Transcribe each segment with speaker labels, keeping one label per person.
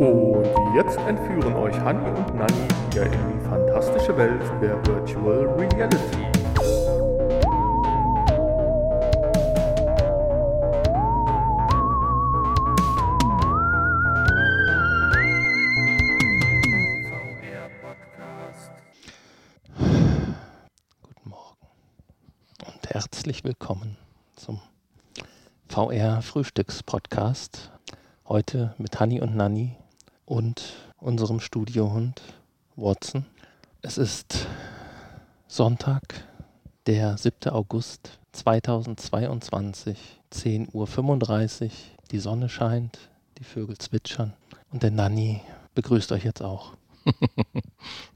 Speaker 1: Und jetzt entführen euch Hanni und Nanni wieder in die fantastische Welt der Virtual Reality.
Speaker 2: Guten Morgen und herzlich willkommen zum VR Frühstückspodcast. Heute mit Hanni und Nanni und unserem Studiohund Watson. Es ist Sonntag, der 7. August 2022, 10.35 Uhr. Die Sonne scheint, die Vögel zwitschern und der Nanni begrüßt euch jetzt auch.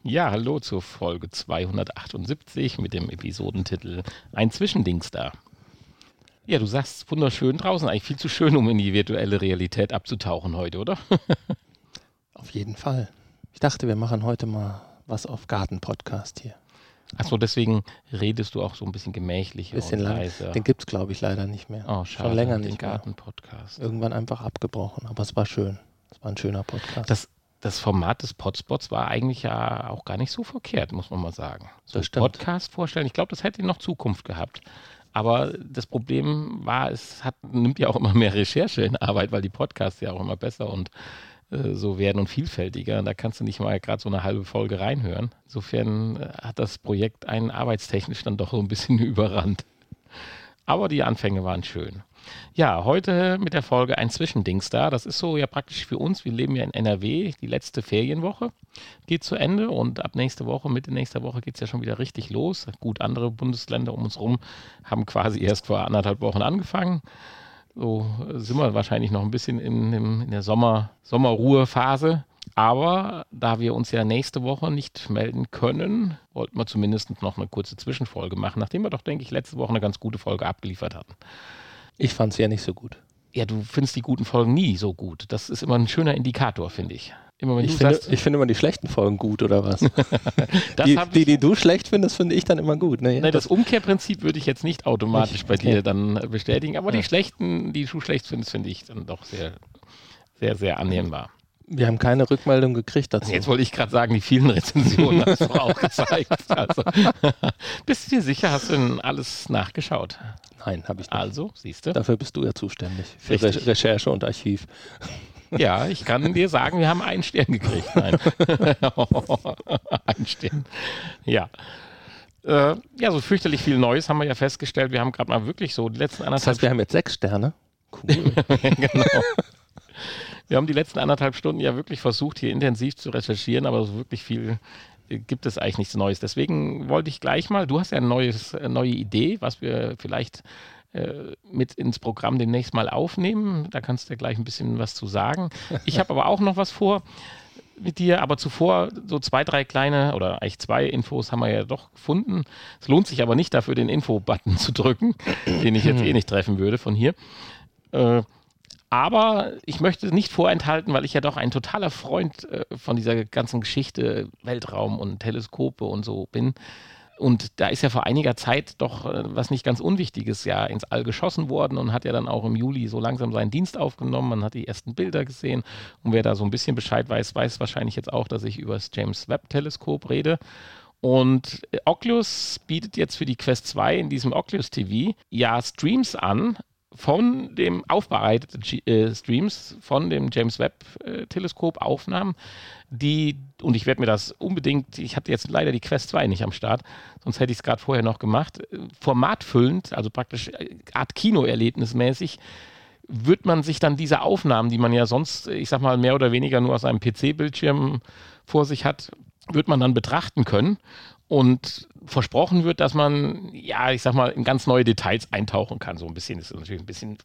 Speaker 3: Ja, hallo zur Folge 278 mit dem Episodentitel Ein Zwischendings da. Ja, du sagst wunderschön draußen, eigentlich viel zu schön, um in die virtuelle Realität abzutauchen heute, oder?
Speaker 2: Auf jeden Fall. Ich dachte, wir machen heute mal was auf Garten-Podcast hier.
Speaker 3: Achso, deswegen redest du auch so ein bisschen gemächlicher
Speaker 2: Bisschen
Speaker 3: und leiser.
Speaker 2: Den gibt es, glaube ich, leider nicht mehr.
Speaker 3: oh, schade,
Speaker 2: Schon länger
Speaker 3: den
Speaker 2: nicht.
Speaker 3: Garten-Podcast.
Speaker 2: Irgendwann einfach abgebrochen, aber es war schön. Es war ein schöner Podcast.
Speaker 3: Das, das Format des Podspots war eigentlich ja auch gar nicht so verkehrt, muss man mal sagen. So
Speaker 2: Das stimmt.
Speaker 3: Podcast vorstellen, ich glaube, das hätte noch Zukunft gehabt. Aber das Problem war, es hat, nimmt ja auch immer mehr Recherche in Arbeit, weil die Podcasts ja auch immer besser und äh, so werden und vielfältiger. Da kannst du nicht mal gerade so eine halbe Folge reinhören. Insofern äh, hat das Projekt einen arbeitstechnisch dann doch so ein bisschen überrannt. Aber die Anfänge waren schön. Ja, heute mit der Folge ein Zwischendings da. Das ist so ja praktisch für uns. Wir leben ja in NRW. Die letzte Ferienwoche geht zu Ende und ab nächste Woche, Mitte nächster Woche geht es ja schon wieder richtig los. Gut, andere Bundesländer um uns rum haben quasi erst vor anderthalb Wochen angefangen. So sind wir wahrscheinlich noch ein bisschen in, dem- in der Sommer, Sommerruhephase. Aber da wir uns ja nächste Woche nicht melden können, wollten wir zumindest noch eine kurze Zwischenfolge machen, nachdem wir doch, denke ich, letzte Woche eine ganz gute Folge abgeliefert hatten.
Speaker 2: Ich fand es ja nicht so gut.
Speaker 3: Ja, du findest die guten Folgen nie so gut. Das ist immer ein schöner Indikator, finde ich. Immer wenn
Speaker 2: Ich finde,
Speaker 3: sagst,
Speaker 2: ich finde immer die schlechten Folgen gut, oder was?
Speaker 3: das
Speaker 2: die, die, die du schlecht findest, finde ich dann immer gut. Ne?
Speaker 3: nee, das Umkehrprinzip würde ich jetzt nicht automatisch bei
Speaker 2: Okay.
Speaker 3: dir dann bestätigen, aber
Speaker 2: Ja.
Speaker 3: die schlechten, die du schlecht findest, finde ich dann doch sehr, sehr, sehr annehmbar.
Speaker 2: wir haben keine Rückmeldung gekriegt dazu.
Speaker 3: Jetzt wollte ich gerade sagen, die vielen Rezensionen hast du auch gezeigt. Also, bist du dir sicher, hast du denn alles nachgeschaut?
Speaker 2: Nein, habe ich nicht.
Speaker 3: Also, siehst du?
Speaker 2: Dafür bist du ja zuständig. Für
Speaker 3: Richtig.
Speaker 2: Re Recherche und Archiv.
Speaker 3: Ja, ich kann dir sagen, wir haben einen Stern gekriegt. Nein. einen Stern. Ja. Äh, ja, so fürchterlich viel Neues haben wir ja festgestellt. Wir haben gerade mal wirklich so die letzten
Speaker 2: Das
Speaker 3: anderthalb
Speaker 2: heißt, wir haben jetzt sechs Sterne. Cool.
Speaker 3: genau. Wir haben die letzten anderthalb Stunden ja wirklich versucht, hier intensiv zu recherchieren, aber so wirklich viel äh, gibt es eigentlich nichts Neues. Deswegen wollte ich gleich mal, du hast ja ein neues, eine neue Idee, was wir vielleicht äh, mit ins Programm demnächst mal aufnehmen. Da kannst du ja gleich ein bisschen was zu sagen. Ich habe aber auch noch was vor mit dir, aber zuvor so zwei, drei kleine oder eigentlich zwei Infos haben wir ja doch gefunden. Es lohnt sich aber nicht dafür, den Info-Button zu drücken, den ich jetzt eh nicht treffen würde von hier. Äh, aber ich möchte es nicht vorenthalten, weil ich ja doch ein totaler Freund äh, von dieser ganzen Geschichte Weltraum und Teleskope und so bin. Und da ist ja vor einiger Zeit doch äh, was nicht ganz Unwichtiges ja ins All geschossen worden und hat ja dann auch im Juli so langsam seinen Dienst aufgenommen. Man hat die ersten Bilder gesehen. Und wer da so ein bisschen Bescheid weiß, weiß wahrscheinlich jetzt auch, dass ich über das James Webb-Teleskop rede. Und äh, Oculus bietet jetzt für die Quest 2 in diesem Oculus TV ja Streams an von dem aufbereiteten äh, Streams von dem James Webb äh, Teleskop Aufnahmen, die und ich werde mir das unbedingt, ich hatte jetzt leider die Quest 2 nicht am Start, sonst hätte ich es gerade vorher noch gemacht, äh, formatfüllend, also praktisch äh, Art Kinoerlebnismäßig wird man sich dann diese Aufnahmen, die man ja sonst, ich sag mal, mehr oder weniger nur aus einem PC-Bildschirm vor sich hat, wird man dann betrachten können. Und versprochen wird, dass man, ja, ich sag mal, in ganz neue Details eintauchen kann. So ein bisschen ist natürlich ein bisschen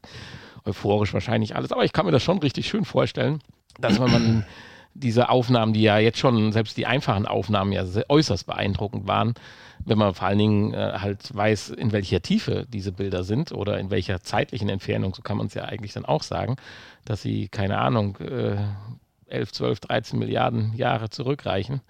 Speaker 3: euphorisch wahrscheinlich alles, aber ich kann mir das schon richtig schön vorstellen, dass wenn man diese Aufnahmen, die ja jetzt schon, selbst die einfachen Aufnahmen ja äußerst beeindruckend waren, wenn man vor allen Dingen äh, halt weiß, in welcher Tiefe diese Bilder sind oder in welcher zeitlichen Entfernung, so kann man es ja eigentlich dann auch sagen, dass sie, keine Ahnung, äh, 11, 12, 13 Milliarden Jahre zurückreichen.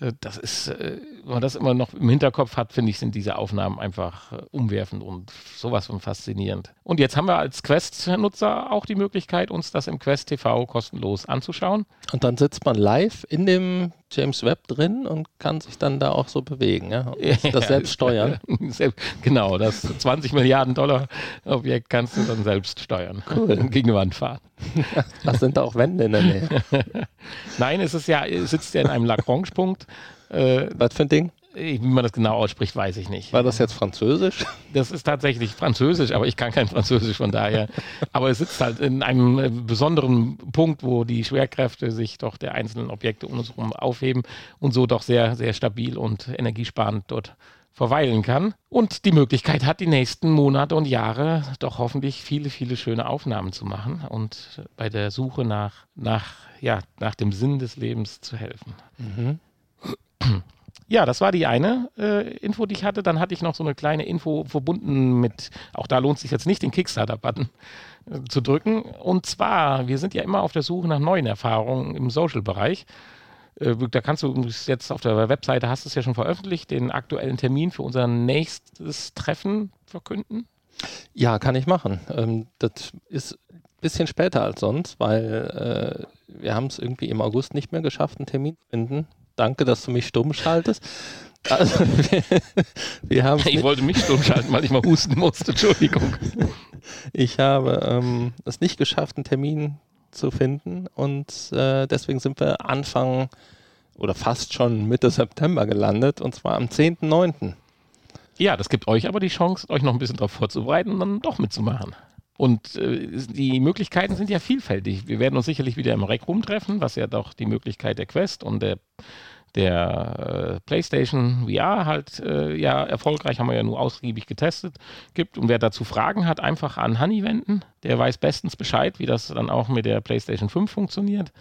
Speaker 3: Äh, das ist, äh, wenn man das immer noch im Hinterkopf hat, finde ich, sind diese Aufnahmen einfach äh, umwerfend und sowas von faszinierend. Und jetzt haben wir als Quest-Nutzer auch die Möglichkeit, uns das im Quest TV kostenlos anzuschauen.
Speaker 2: Und dann sitzt man live in dem James Webb drin und kann sich dann da auch so bewegen, ja? Und das selbst steuern.
Speaker 3: genau, das 20 Milliarden Dollar Objekt kannst du dann selbst steuern. Cool. Gegen die Wand fahren.
Speaker 2: Das sind da auch Wände in der Nähe.
Speaker 3: Nein, es ist ja, sitzt ja in einem Lagrange-Punkt.
Speaker 2: Äh, Was für ein Ding?
Speaker 3: Wie man das genau ausspricht, weiß ich nicht.
Speaker 2: War das jetzt Französisch?
Speaker 3: Das ist tatsächlich Französisch, aber ich kann kein Französisch von daher. aber es sitzt halt in einem äh, besonderen Punkt, wo die Schwerkräfte sich doch der einzelnen Objekte um uns herum aufheben und so doch sehr, sehr stabil und energiesparend dort verweilen kann und die Möglichkeit hat, die nächsten Monate und Jahre doch hoffentlich viele, viele schöne Aufnahmen zu machen und bei der Suche nach, nach, ja, nach dem Sinn des Lebens zu helfen. Mhm. Ja, das war die eine äh, Info, die ich hatte. Dann hatte ich noch so eine kleine Info verbunden mit, auch da lohnt sich jetzt nicht, den Kickstarter-Button äh, zu drücken. Und zwar, wir sind ja immer auf der Suche nach neuen Erfahrungen im Social-Bereich. Äh, da kannst du jetzt auf der Webseite, hast du es ja schon veröffentlicht, den aktuellen Termin für unser nächstes Treffen verkünden?
Speaker 2: Ja, kann ich machen. Ähm, das ist ein bisschen später als sonst, weil äh, wir haben es irgendwie im August nicht mehr geschafft, einen Termin zu finden. Danke, dass du mich stumm schaltest. Also,
Speaker 3: wir, wir haben ich wollte mich stumm schalten, weil ich mal husten musste. Entschuldigung.
Speaker 2: Ich habe ähm, es nicht geschafft, einen Termin zu finden und äh, deswegen sind wir Anfang oder fast schon Mitte September gelandet und zwar am 10.9.
Speaker 3: Ja, das gibt euch aber die Chance, euch noch ein bisschen darauf vorzubereiten und dann doch mitzumachen. Und äh, die Möglichkeiten sind ja vielfältig. Wir werden uns sicherlich wieder im Rec Room treffen, was ja doch die Möglichkeit der Quest und der, der äh, PlayStation VR halt äh, ja erfolgreich, haben wir ja nur ausgiebig getestet, gibt. Und wer dazu Fragen hat, einfach an Honey wenden. Der weiß bestens Bescheid, wie das dann auch mit der PlayStation 5 funktioniert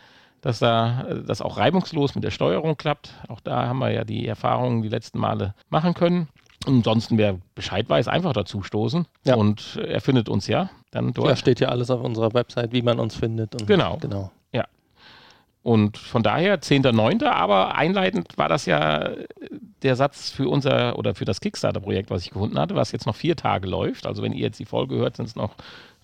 Speaker 3: dass da das auch reibungslos mit der Steuerung klappt. Auch da haben wir ja die Erfahrungen die letzten Male machen können. Ansonsten, wer Bescheid weiß, einfach dazu stoßen. Ja. Und er findet uns ja dann dort.
Speaker 2: Ja, steht ja alles auf unserer Website, wie man uns findet.
Speaker 3: genau. genau. Ja. Und von daher 10.9., aber einleitend war das ja der Satz für unser oder für das Kickstarter-Projekt, was ich gefunden hatte, was jetzt noch vier Tage läuft. Also wenn ihr jetzt die Folge hört, sind es noch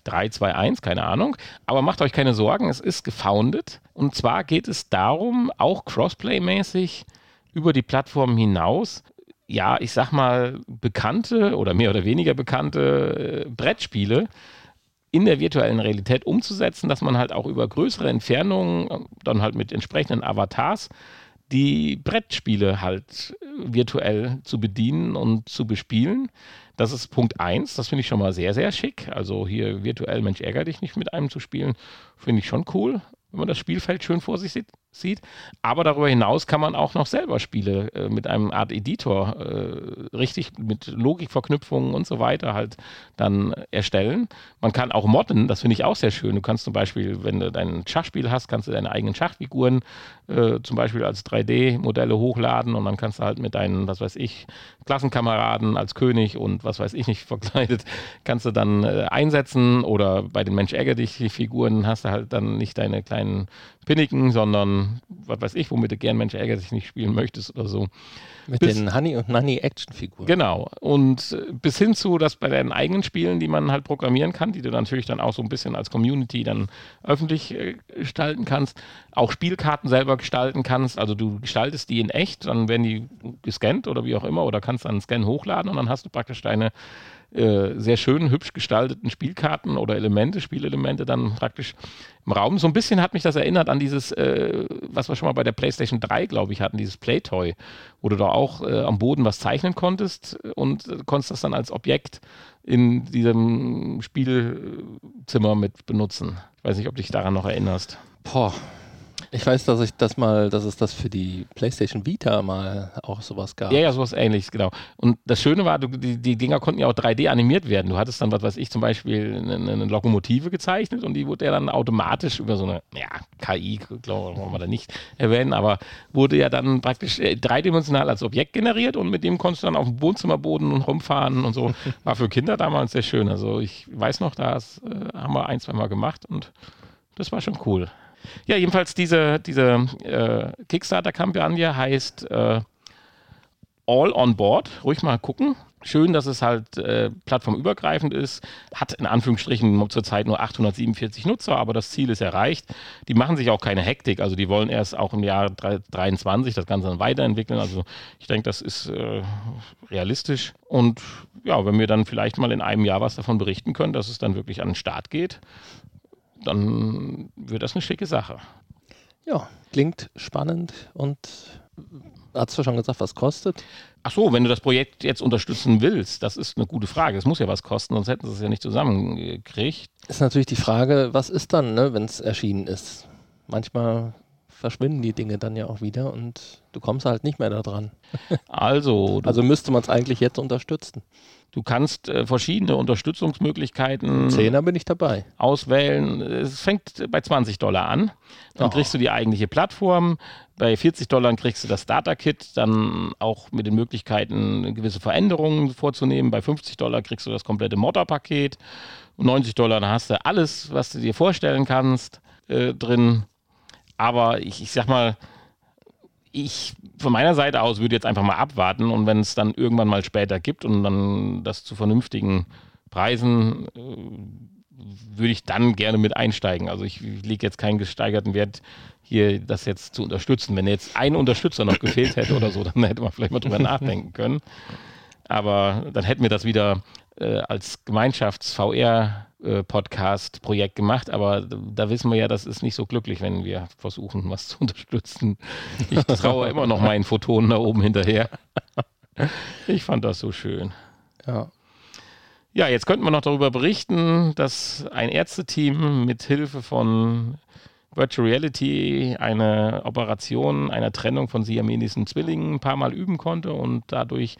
Speaker 3: 3, 2, 1, keine Ahnung. Aber macht euch keine Sorgen, es ist gefoundet. Und zwar geht es darum, auch Crossplay-mäßig über die Plattform hinaus ja, ich sag mal, bekannte oder mehr oder weniger bekannte äh, Brettspiele in der virtuellen Realität umzusetzen, dass man halt auch über größere Entfernungen, äh, dann halt mit entsprechenden Avatars, die Brettspiele halt äh, virtuell zu bedienen und zu bespielen. Das ist Punkt 1, das finde ich schon mal sehr, sehr schick. Also hier virtuell Mensch ärger dich nicht mit einem zu spielen, finde ich schon cool wenn man das Spielfeld schön vor sich sieht. Sieht. Aber darüber hinaus kann man auch noch selber Spiele äh, mit einem Art Editor äh, richtig mit Logikverknüpfungen und so weiter halt dann erstellen. Man kann auch modden, das finde ich auch sehr schön. Du kannst zum Beispiel, wenn du dein Schachspiel hast, kannst du deine eigenen Schachfiguren äh, zum Beispiel als 3D-Modelle hochladen und dann kannst du halt mit deinen, was weiß ich, Klassenkameraden als König und was weiß ich nicht verkleidet, kannst du dann äh, einsetzen oder bei den Mensch ärger dich Figuren hast du halt dann nicht deine kleinen Pinniken, sondern was weiß ich, womit du gern Mensch ärgert sich nicht spielen möchtest oder so.
Speaker 2: Mit bis, den Honey und Nanny Actionfiguren.
Speaker 3: Genau. Und äh, bis hin zu, dass bei deinen eigenen Spielen, die man halt programmieren kann, die du natürlich dann auch so ein bisschen als Community dann öffentlich äh, gestalten kannst, auch Spielkarten selber gestalten kannst. Also du gestaltest die in echt, dann werden die gescannt oder wie auch immer oder kannst dann einen Scan hochladen und dann hast du praktisch deine äh, sehr schön, hübsch gestalteten Spielkarten oder Elemente, Spielelemente dann praktisch im Raum. So ein bisschen hat mich das erinnert an dieses, äh, was wir schon mal bei der PlayStation 3, glaube ich, hatten, dieses Playtoy, wo du da auch äh, am Boden was zeichnen konntest und konntest das dann als Objekt in diesem Spielzimmer mit benutzen. Ich weiß nicht, ob dich daran noch erinnerst.
Speaker 2: Boah, ich weiß, dass ich das mal, dass es das für die PlayStation Vita mal auch sowas gab.
Speaker 3: Ja, ja, sowas ähnliches, genau. Und das Schöne war, du, die, die Dinger konnten ja auch 3D animiert werden. Du hattest dann, was weiß ich, zum Beispiel eine, eine Lokomotive gezeichnet und die wurde ja dann automatisch über so eine, ja, KI, glaube ich, wollen wir da nicht erwähnen, aber wurde ja dann praktisch äh, dreidimensional als Objekt generiert und mit dem konntest du dann auf dem Wohnzimmerboden rumfahren und so. War für Kinder damals sehr schön. Also ich weiß noch, das äh, haben wir ein, zwei Mal gemacht und das war schon cool. Ja, jedenfalls diese, diese äh, Kickstarter-Kampagne heißt äh, All on Board. Ruhig mal gucken. Schön, dass es halt äh, plattformübergreifend ist. Hat in Anführungsstrichen zurzeit nur 847 Nutzer, aber das Ziel ist erreicht. Die machen sich auch keine Hektik. Also die wollen erst auch im Jahr 2023 das Ganze dann weiterentwickeln. Also ich denke, das ist äh, realistisch. Und ja, wenn wir dann vielleicht mal in einem Jahr was davon berichten können, dass es dann wirklich an den Start geht, dann wird das eine schicke Sache.
Speaker 2: Ja, klingt spannend und hast du schon gesagt, was kostet?
Speaker 3: Ach so, wenn du das Projekt jetzt unterstützen willst, das ist eine gute Frage. Es muss ja was kosten, sonst hätten sie es ja nicht zusammengekriegt.
Speaker 2: Ist natürlich die Frage, was ist dann, ne, wenn es erschienen ist? Manchmal verschwinden die Dinge dann ja auch wieder und du kommst halt nicht mehr da dran.
Speaker 3: Also,
Speaker 2: also müsste man es eigentlich jetzt unterstützen.
Speaker 3: Du kannst äh, verschiedene Unterstützungsmöglichkeiten
Speaker 2: Zehner bin ich dabei.
Speaker 3: auswählen. Es fängt bei 20 Dollar an. Dann
Speaker 2: Oh.
Speaker 3: kriegst du die eigentliche Plattform. Bei 40 Dollar kriegst du das Starter-Kit, dann auch mit den Möglichkeiten, gewisse Veränderungen vorzunehmen. Bei 50 Dollar kriegst du das komplette Modder-Paket. Und 90 Dollar, dann hast du alles, was du dir vorstellen kannst, äh, drin. Aber ich, ich sag mal, ich von meiner Seite aus würde jetzt einfach mal abwarten und wenn es dann irgendwann mal später gibt und dann das zu vernünftigen Preisen, äh, würde ich dann gerne mit einsteigen. Also ich lege jetzt keinen gesteigerten Wert hier, das jetzt zu unterstützen. Wenn jetzt ein Unterstützer noch gefehlt hätte oder so, dann hätte man vielleicht mal drüber nachdenken können. Aber dann hätten wir das wieder äh, als Gemeinschafts-VR-Podcast-Projekt gemacht. Aber da, da wissen wir ja, das ist nicht so glücklich, wenn wir versuchen, was zu unterstützen. Ich traue immer noch meinen Photonen da oben hinterher. Ich fand das so schön.
Speaker 2: Ja.
Speaker 3: Ja, jetzt könnten wir noch darüber berichten, dass ein Ärzteteam mit Hilfe von Virtual Reality eine Operation einer Trennung von siamesischen Zwillingen ein paar Mal üben konnte und dadurch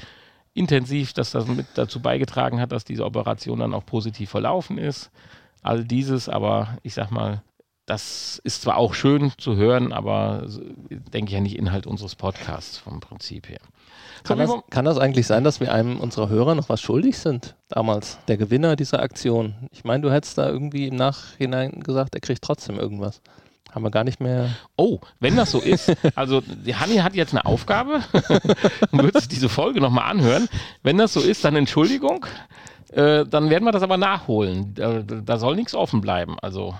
Speaker 3: intensiv, dass das mit dazu beigetragen hat, dass diese Operation dann auch positiv verlaufen ist. All dieses, aber ich sag mal, das ist zwar auch schön zu hören, aber denke ich ja nicht Inhalt unseres Podcasts vom Prinzip her.
Speaker 2: Kann das, kann das eigentlich sein, dass wir einem unserer Hörer noch was schuldig sind? Damals, der Gewinner dieser Aktion. Ich meine, du hättest da irgendwie im Nachhinein gesagt, er kriegt trotzdem irgendwas. Haben wir gar nicht mehr.
Speaker 3: Oh, wenn das so ist, also die Hanni hat jetzt eine Aufgabe und wird sich diese Folge nochmal anhören. Wenn das so ist, dann Entschuldigung. Äh, dann werden wir das aber nachholen. Da, da soll nichts offen bleiben. Also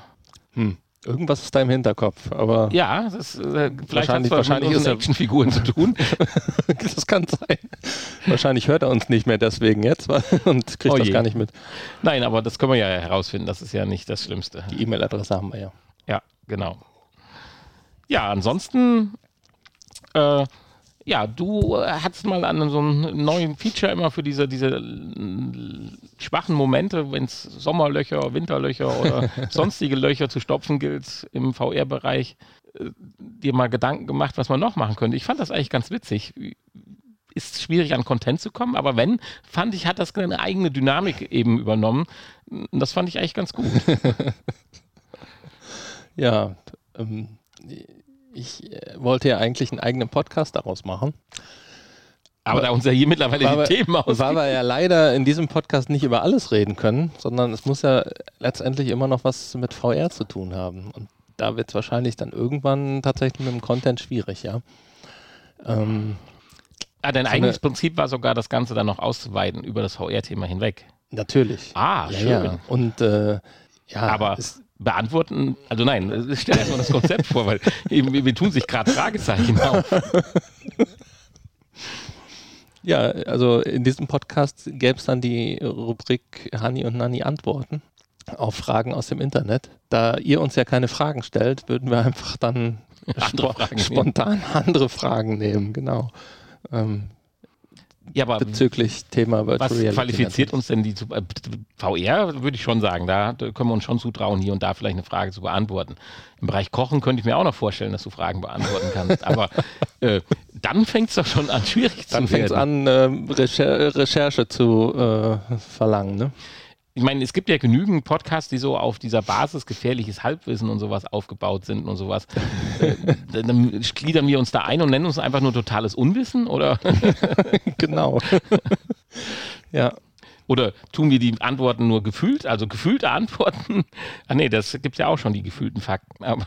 Speaker 2: Hm. Irgendwas ist da im Hinterkopf, aber
Speaker 3: ja, das, äh, vielleicht hat
Speaker 2: Wahrscheinlich-
Speaker 3: es
Speaker 2: wahrscheinlich
Speaker 3: mit Actionfiguren zu tun.
Speaker 2: das kann sein. Wahrscheinlich hört er uns nicht mehr deswegen jetzt und kriegt
Speaker 3: Oh
Speaker 2: das gar nicht mit.
Speaker 3: Nein, aber das können wir ja herausfinden. Das ist ja nicht das Schlimmste.
Speaker 2: Die E-Mail-Adresse haben wir ja.
Speaker 3: Ja, genau. Ja, ansonsten, äh, ja, du äh, hattest mal an so einem neuen Feature immer für diese, diese äh, schwachen Momente, wenn es Sommerlöcher, Winterlöcher oder sonstige Löcher zu stopfen gilt im VR-Bereich, äh, dir mal Gedanken gemacht, was man noch machen könnte. Ich fand das eigentlich ganz witzig. Ist schwierig an Content zu kommen, aber wenn, fand ich, hat das eine eigene Dynamik eben übernommen. Das fand ich eigentlich ganz gut.
Speaker 2: Ja, ähm, ich äh, wollte ja eigentlich einen eigenen Podcast daraus machen.
Speaker 3: Aber da uns ja hier mittlerweile
Speaker 2: Weil
Speaker 3: die Themen aus.
Speaker 2: weil wir ja leider in diesem Podcast nicht über alles reden können, sondern es muss ja letztendlich immer noch was mit VR zu tun haben. Und da wird es wahrscheinlich dann irgendwann tatsächlich mit dem Content schwierig, ja. Ähm,
Speaker 3: Ah, dein
Speaker 2: So
Speaker 3: eigenes Prinzip war sogar, das Ganze dann noch auszuweiten über das VR-Thema hinweg.
Speaker 2: natürlich.
Speaker 3: Ah,
Speaker 2: ja,
Speaker 3: schön.
Speaker 2: ja. Und äh, ja,
Speaker 3: Aber
Speaker 2: es,
Speaker 3: beantworten, also nein, äh, stell erstmal das Konzept vor, weil eben, wir tun sich gerade Fragezeichen auf.
Speaker 2: ja, also in diesem Podcast gäbe es dann die Rubrik Hani und Nani antworten auf Fragen aus dem Internet. Da ihr uns ja keine Fragen stellt, würden wir einfach dann
Speaker 3: Andere
Speaker 2: spo
Speaker 3: Fragen nehmen.
Speaker 2: spontan andere Fragen nehmen, genau. Ähm,
Speaker 3: Ja, aber
Speaker 2: bezüglich Thema Virtual
Speaker 3: was
Speaker 2: Reality
Speaker 3: qualifiziert uns denn die zu, äh, VR, würde ich schon sagen, da können wir uns schon zutrauen, hier und da vielleicht eine Frage zu beantworten. Im Bereich Kochen könnte ich mir auch noch vorstellen, dass du Fragen beantworten kannst. Aber äh, dann fängt es doch schon an, schwierig
Speaker 2: Dann
Speaker 3: zu
Speaker 2: fängt es
Speaker 3: werden.
Speaker 2: an, ähm, Recher Recherche zu äh, verlangen, ne?
Speaker 3: Ich meine, es gibt ja genügend Podcasts, die so auf dieser Basis gefährliches Halbwissen und sowas aufgebaut sind und sowas. äh, dann gliedern wir uns da ein und nennen uns einfach nur totales Unwissen oder?
Speaker 2: genau. ja.
Speaker 3: Oder tun wir die Antworten nur gefühlt, also gefühlte Antworten? Ah nee, das gibt ja auch schon die gefühlten Fakten.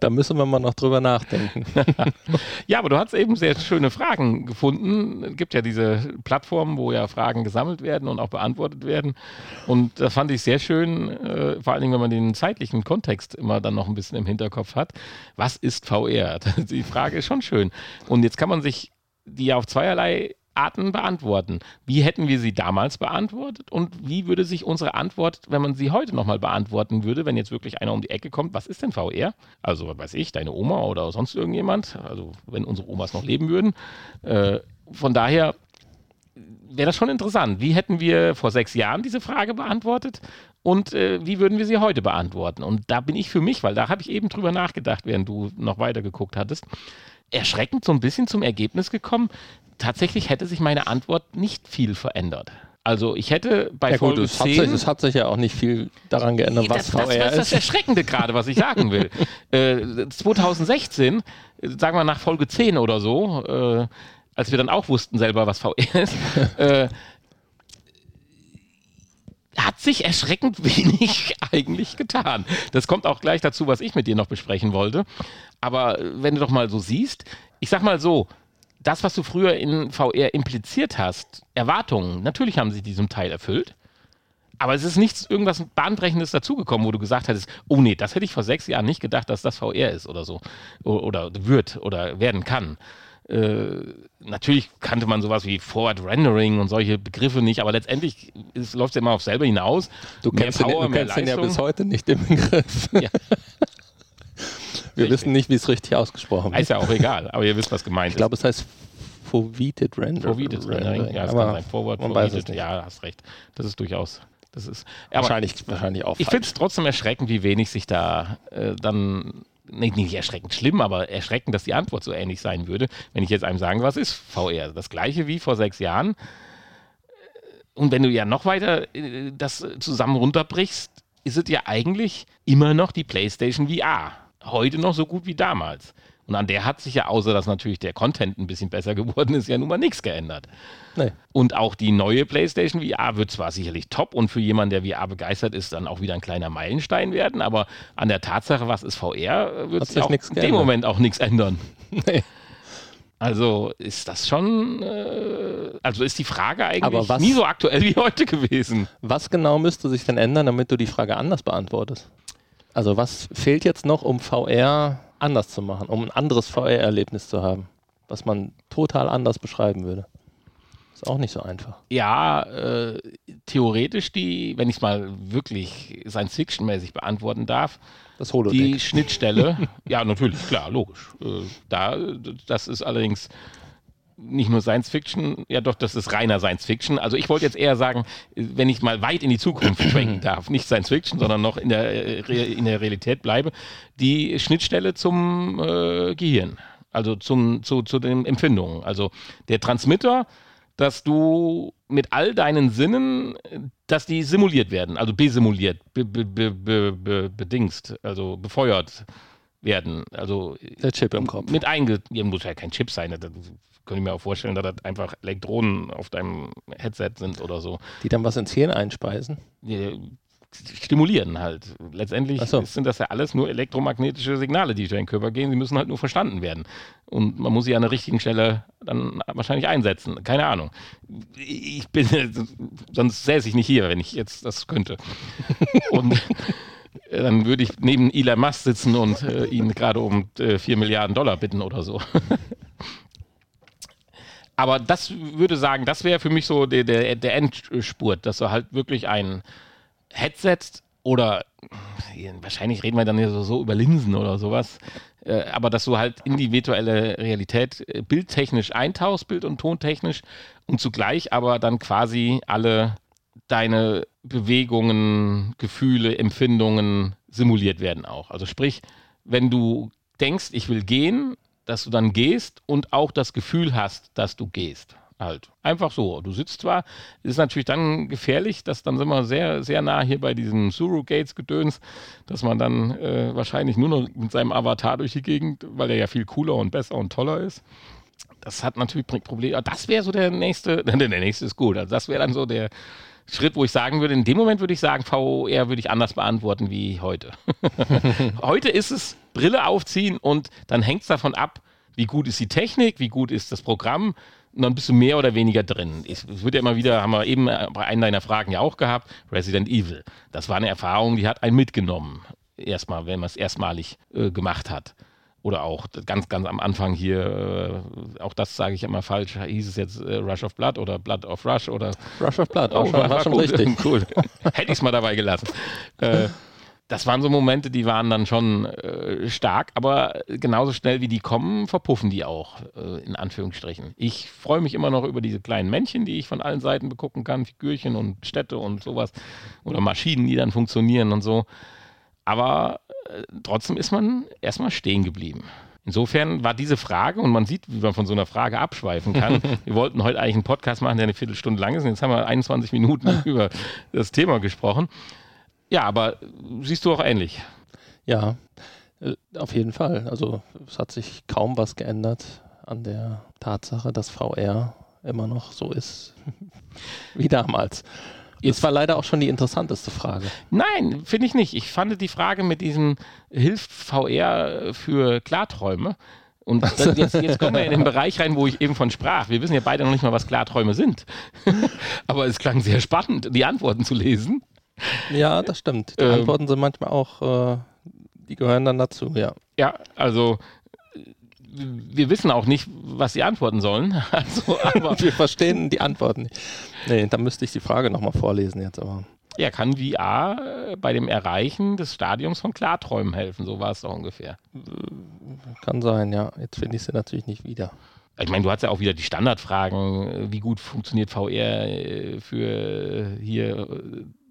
Speaker 2: Da müssen wir mal noch drüber nachdenken.
Speaker 3: ja, aber du hast eben sehr schöne Fragen gefunden. Es gibt ja diese Plattformen, wo ja Fragen gesammelt werden und auch beantwortet werden. Und das fand ich sehr schön, äh, vor allen Dingen, wenn man den zeitlichen Kontext immer dann noch ein bisschen im Hinterkopf hat. Was ist VR? Die Frage ist schon schön. Und jetzt kann man sich die auf zweierlei Arten beantworten. Wie hätten wir sie damals beantwortet und wie würde sich unsere Antwort, wenn man sie heute nochmal beantworten würde, wenn jetzt wirklich einer um die Ecke kommt, was ist denn VR? Also, was weiß ich, deine Oma oder sonst irgendjemand, also wenn unsere Omas noch leben würden. Äh, von daher wäre das schon interessant. Wie hätten wir vor sechs Jahren diese Frage beantwortet und äh, wie würden wir sie heute beantworten? Und da bin ich für mich, weil da habe ich eben drüber nachgedacht, während du noch weiter geguckt hattest, erschreckend so ein bisschen zum Ergebnis gekommen, tatsächlich hätte sich meine Antwort nicht viel verändert. Also ich hätte bei ja, Folge gut, es 10...
Speaker 2: Hat sich, es hat sich ja auch nicht viel daran geändert, was das, VR
Speaker 3: das,
Speaker 2: das,
Speaker 3: ist. Das ist das Erschreckende gerade, was ich sagen will. äh, 2016, sagen wir nach Folge 10 oder so, äh, als wir dann auch wussten selber, was VR ist, äh, hat sich erschreckend wenig eigentlich getan. Das kommt auch gleich dazu, was ich mit dir noch besprechen wollte. Aber wenn du doch mal so siehst, ich sag mal so, das, was du früher in VR impliziert hast, Erwartungen, natürlich haben sie diesem Teil erfüllt. Aber es ist nichts, irgendwas Bahnbrechendes dazugekommen, wo du gesagt hättest, oh nee, das hätte ich vor sechs Jahren nicht gedacht, dass das VR ist oder so. Oder, wird oder werden kann. Äh, natürlich kannte man sowas wie Forward Rendering und solche Begriffe nicht, aber letztendlich läuft es ja immer auf selber hinaus.
Speaker 2: Du kennst, Power, den, du kennst den ja bis heute nicht den Begriff. Ja. Wir Richtig. wissen nicht, wie es richtig ausgesprochen
Speaker 3: wird. Ist ja auch egal, aber ihr wisst, was gemeint
Speaker 2: ist. Ich glaube, es heißt Foveated Rendering.
Speaker 3: Foveated Rendering, ja, das kann sein. Forward, man weiß es nicht. ja, hast recht. Das ist durchaus das ist
Speaker 2: wahrscheinlich, wahrscheinlich auch.
Speaker 3: Ich finde es trotzdem erschreckend, wie wenig sich da äh, dann. Nicht, nicht erschreckend schlimm, aber erschreckend, dass die Antwort so ähnlich sein würde, wenn ich jetzt einem sagen, was ist VR? Das gleiche wie vor sechs Jahren. Und wenn du ja noch weiter äh, das zusammen runterbrichst, ist es ja eigentlich immer noch die PlayStation VR heute noch so gut wie damals. Und an der hat sich ja, außer dass natürlich der Content ein bisschen besser geworden ist, ja nun mal nichts geändert. Nee. Und auch die neue PlayStation VR wird zwar sicherlich top und für jemanden, der VR begeistert ist, dann auch wieder ein kleiner Meilenstein werden, aber an der Tatsache, was ist VR, wird sich auch in dem Moment auch nichts ändern. Nee. Also ist das schon, äh, also ist die Frage eigentlich was, nie so aktuell wie heute gewesen.
Speaker 2: Was genau müsste sich denn ändern, damit du die Frage anders beantwortest? Also was fehlt jetzt noch, um VR anders zu machen, um ein anderes VR-Erlebnis zu haben, was man total anders beschreiben würde? Ist auch nicht so einfach.
Speaker 3: Ja, äh, theoretisch die, wenn ich es mal wirklich Science-Fiction-mäßig beantworten darf,
Speaker 2: das Holodeck.
Speaker 3: die Schnittstelle, ja natürlich, klar, logisch. Äh, da, das ist allerdings nicht nur Science Fiction, ja doch, das ist reiner Science Fiction. Also ich wollte jetzt eher sagen, wenn ich mal weit in die Zukunft schwenken darf, nicht Science Fiction, sondern noch in der, in der Realität bleibe, die Schnittstelle zum äh, Gehirn, also zum, zu, zu den Empfindungen. Also der Transmitter, dass du mit all deinen Sinnen, dass die simuliert werden, also besimuliert, be, be, be, bedingst, also befeuert werden. Also
Speaker 2: der Chip im Kopf.
Speaker 3: Mit einge, ja, muss ja kein Chip sein, das könnte ich mir auch vorstellen, dass das einfach Elektronen auf deinem Headset sind oder so.
Speaker 2: Die dann was ins Hirn einspeisen?
Speaker 3: Stimulieren halt. Letztendlich so. sind das ja alles nur elektromagnetische Signale, die durch den Körper gehen. Sie müssen halt nur verstanden werden. Und man muss sie an der richtigen Stelle dann wahrscheinlich einsetzen. Keine Ahnung. Ich bin, sonst säße ich nicht hier, wenn ich jetzt das könnte. Und dann würde ich neben Elon Musk sitzen und äh, ihn gerade um äh, 4 Milliarden Dollar bitten oder so. Aber das würde sagen, das wäre für mich so der, der, der Endspurt, dass du halt wirklich ein Headset oder wahrscheinlich reden wir dann ja so, so über Linsen oder sowas, äh, aber dass du halt in die virtuelle Realität äh, bildtechnisch eintauchst, bild- und tontechnisch und zugleich aber dann quasi alle deine Bewegungen, Gefühle, Empfindungen simuliert werden auch. Also sprich, wenn du denkst, ich will gehen, dass du dann gehst und auch das Gefühl hast, dass du gehst. Halt. Einfach so. Du sitzt zwar, ist natürlich dann gefährlich, dass dann sind wir sehr, sehr nah hier bei diesem Suru-Gates-Gedöns, dass man dann äh, wahrscheinlich nur noch mit seinem Avatar durch die Gegend, weil er ja viel cooler und besser und toller ist, Das hat natürlich Probleme. Das wäre so der nächste, der nächste ist gut. Also das wäre dann so der Schritt, wo ich sagen würde, in dem Moment würde ich sagen, VR würde ich anders beantworten wie heute. heute ist es Brille aufziehen und dann hängt es davon ab, wie gut ist die Technik, wie gut ist das Programm und dann bist du mehr oder weniger drin. Es wird ja immer wieder, haben wir eben bei einer deiner Fragen ja auch gehabt, Resident Evil. Das war eine Erfahrung, die hat einen mitgenommen. Erstmal, wenn man es erstmalig äh, gemacht hat. Oder auch ganz, ganz am Anfang hier, äh, auch das sage ich immer falsch, hieß es jetzt äh, Rush of Blood oder Blood of Rush oder.
Speaker 2: Rush of Blood, auch oh, schon, war, war schon richtig.
Speaker 3: Cool. Hätte ich es mal dabei gelassen. äh, das waren so Momente, die waren dann schon äh, stark, aber genauso schnell wie die kommen, verpuffen die auch, äh, in Anführungsstrichen. Ich freue mich immer noch über diese kleinen Männchen, die ich von allen Seiten begucken kann, Figürchen und Städte und sowas oder Maschinen, die dann funktionieren und so. Aber äh, trotzdem ist man erstmal stehen geblieben. Insofern war diese Frage, und man sieht, wie man von so einer Frage abschweifen kann. wir wollten heute eigentlich einen Podcast machen, der eine Viertelstunde lang ist, und jetzt haben wir 21 Minuten über das Thema gesprochen. Ja, aber siehst du auch ähnlich.
Speaker 2: Ja, äh, auf jeden Fall. Also es hat sich kaum was geändert an der Tatsache, dass VR immer noch so ist wie damals. Das war leider auch schon die interessanteste Frage.
Speaker 3: Nein, finde ich nicht. Ich fand die Frage mit diesem Hilft VR für Klarträume. Und jetzt, jetzt, kommen wir in den Bereich rein, wo ich eben von sprach. Wir wissen ja beide noch nicht mal, was Klarträume sind. Aber es klang sehr spannend, die Antworten zu lesen.
Speaker 2: Ja, das stimmt. Die ähm, Antworten sind manchmal auch, äh, die gehören dann dazu, ja.
Speaker 3: Ja, also wir wissen auch nicht, was sie antworten sollen. Also,
Speaker 2: aber wir verstehen die Antworten nicht. Nee, dann müsste ich die Frage nochmal vorlesen jetzt aber.
Speaker 3: Ja, kann VR äh, bei dem Erreichen des Stadiums von Klarträumen helfen? So war es doch ungefähr.
Speaker 2: Kann sein, ja. Jetzt finde ich sie natürlich nicht wieder.
Speaker 3: Ich meine, du hast ja auch wieder die Standardfragen. Wie gut funktioniert VR äh, für hier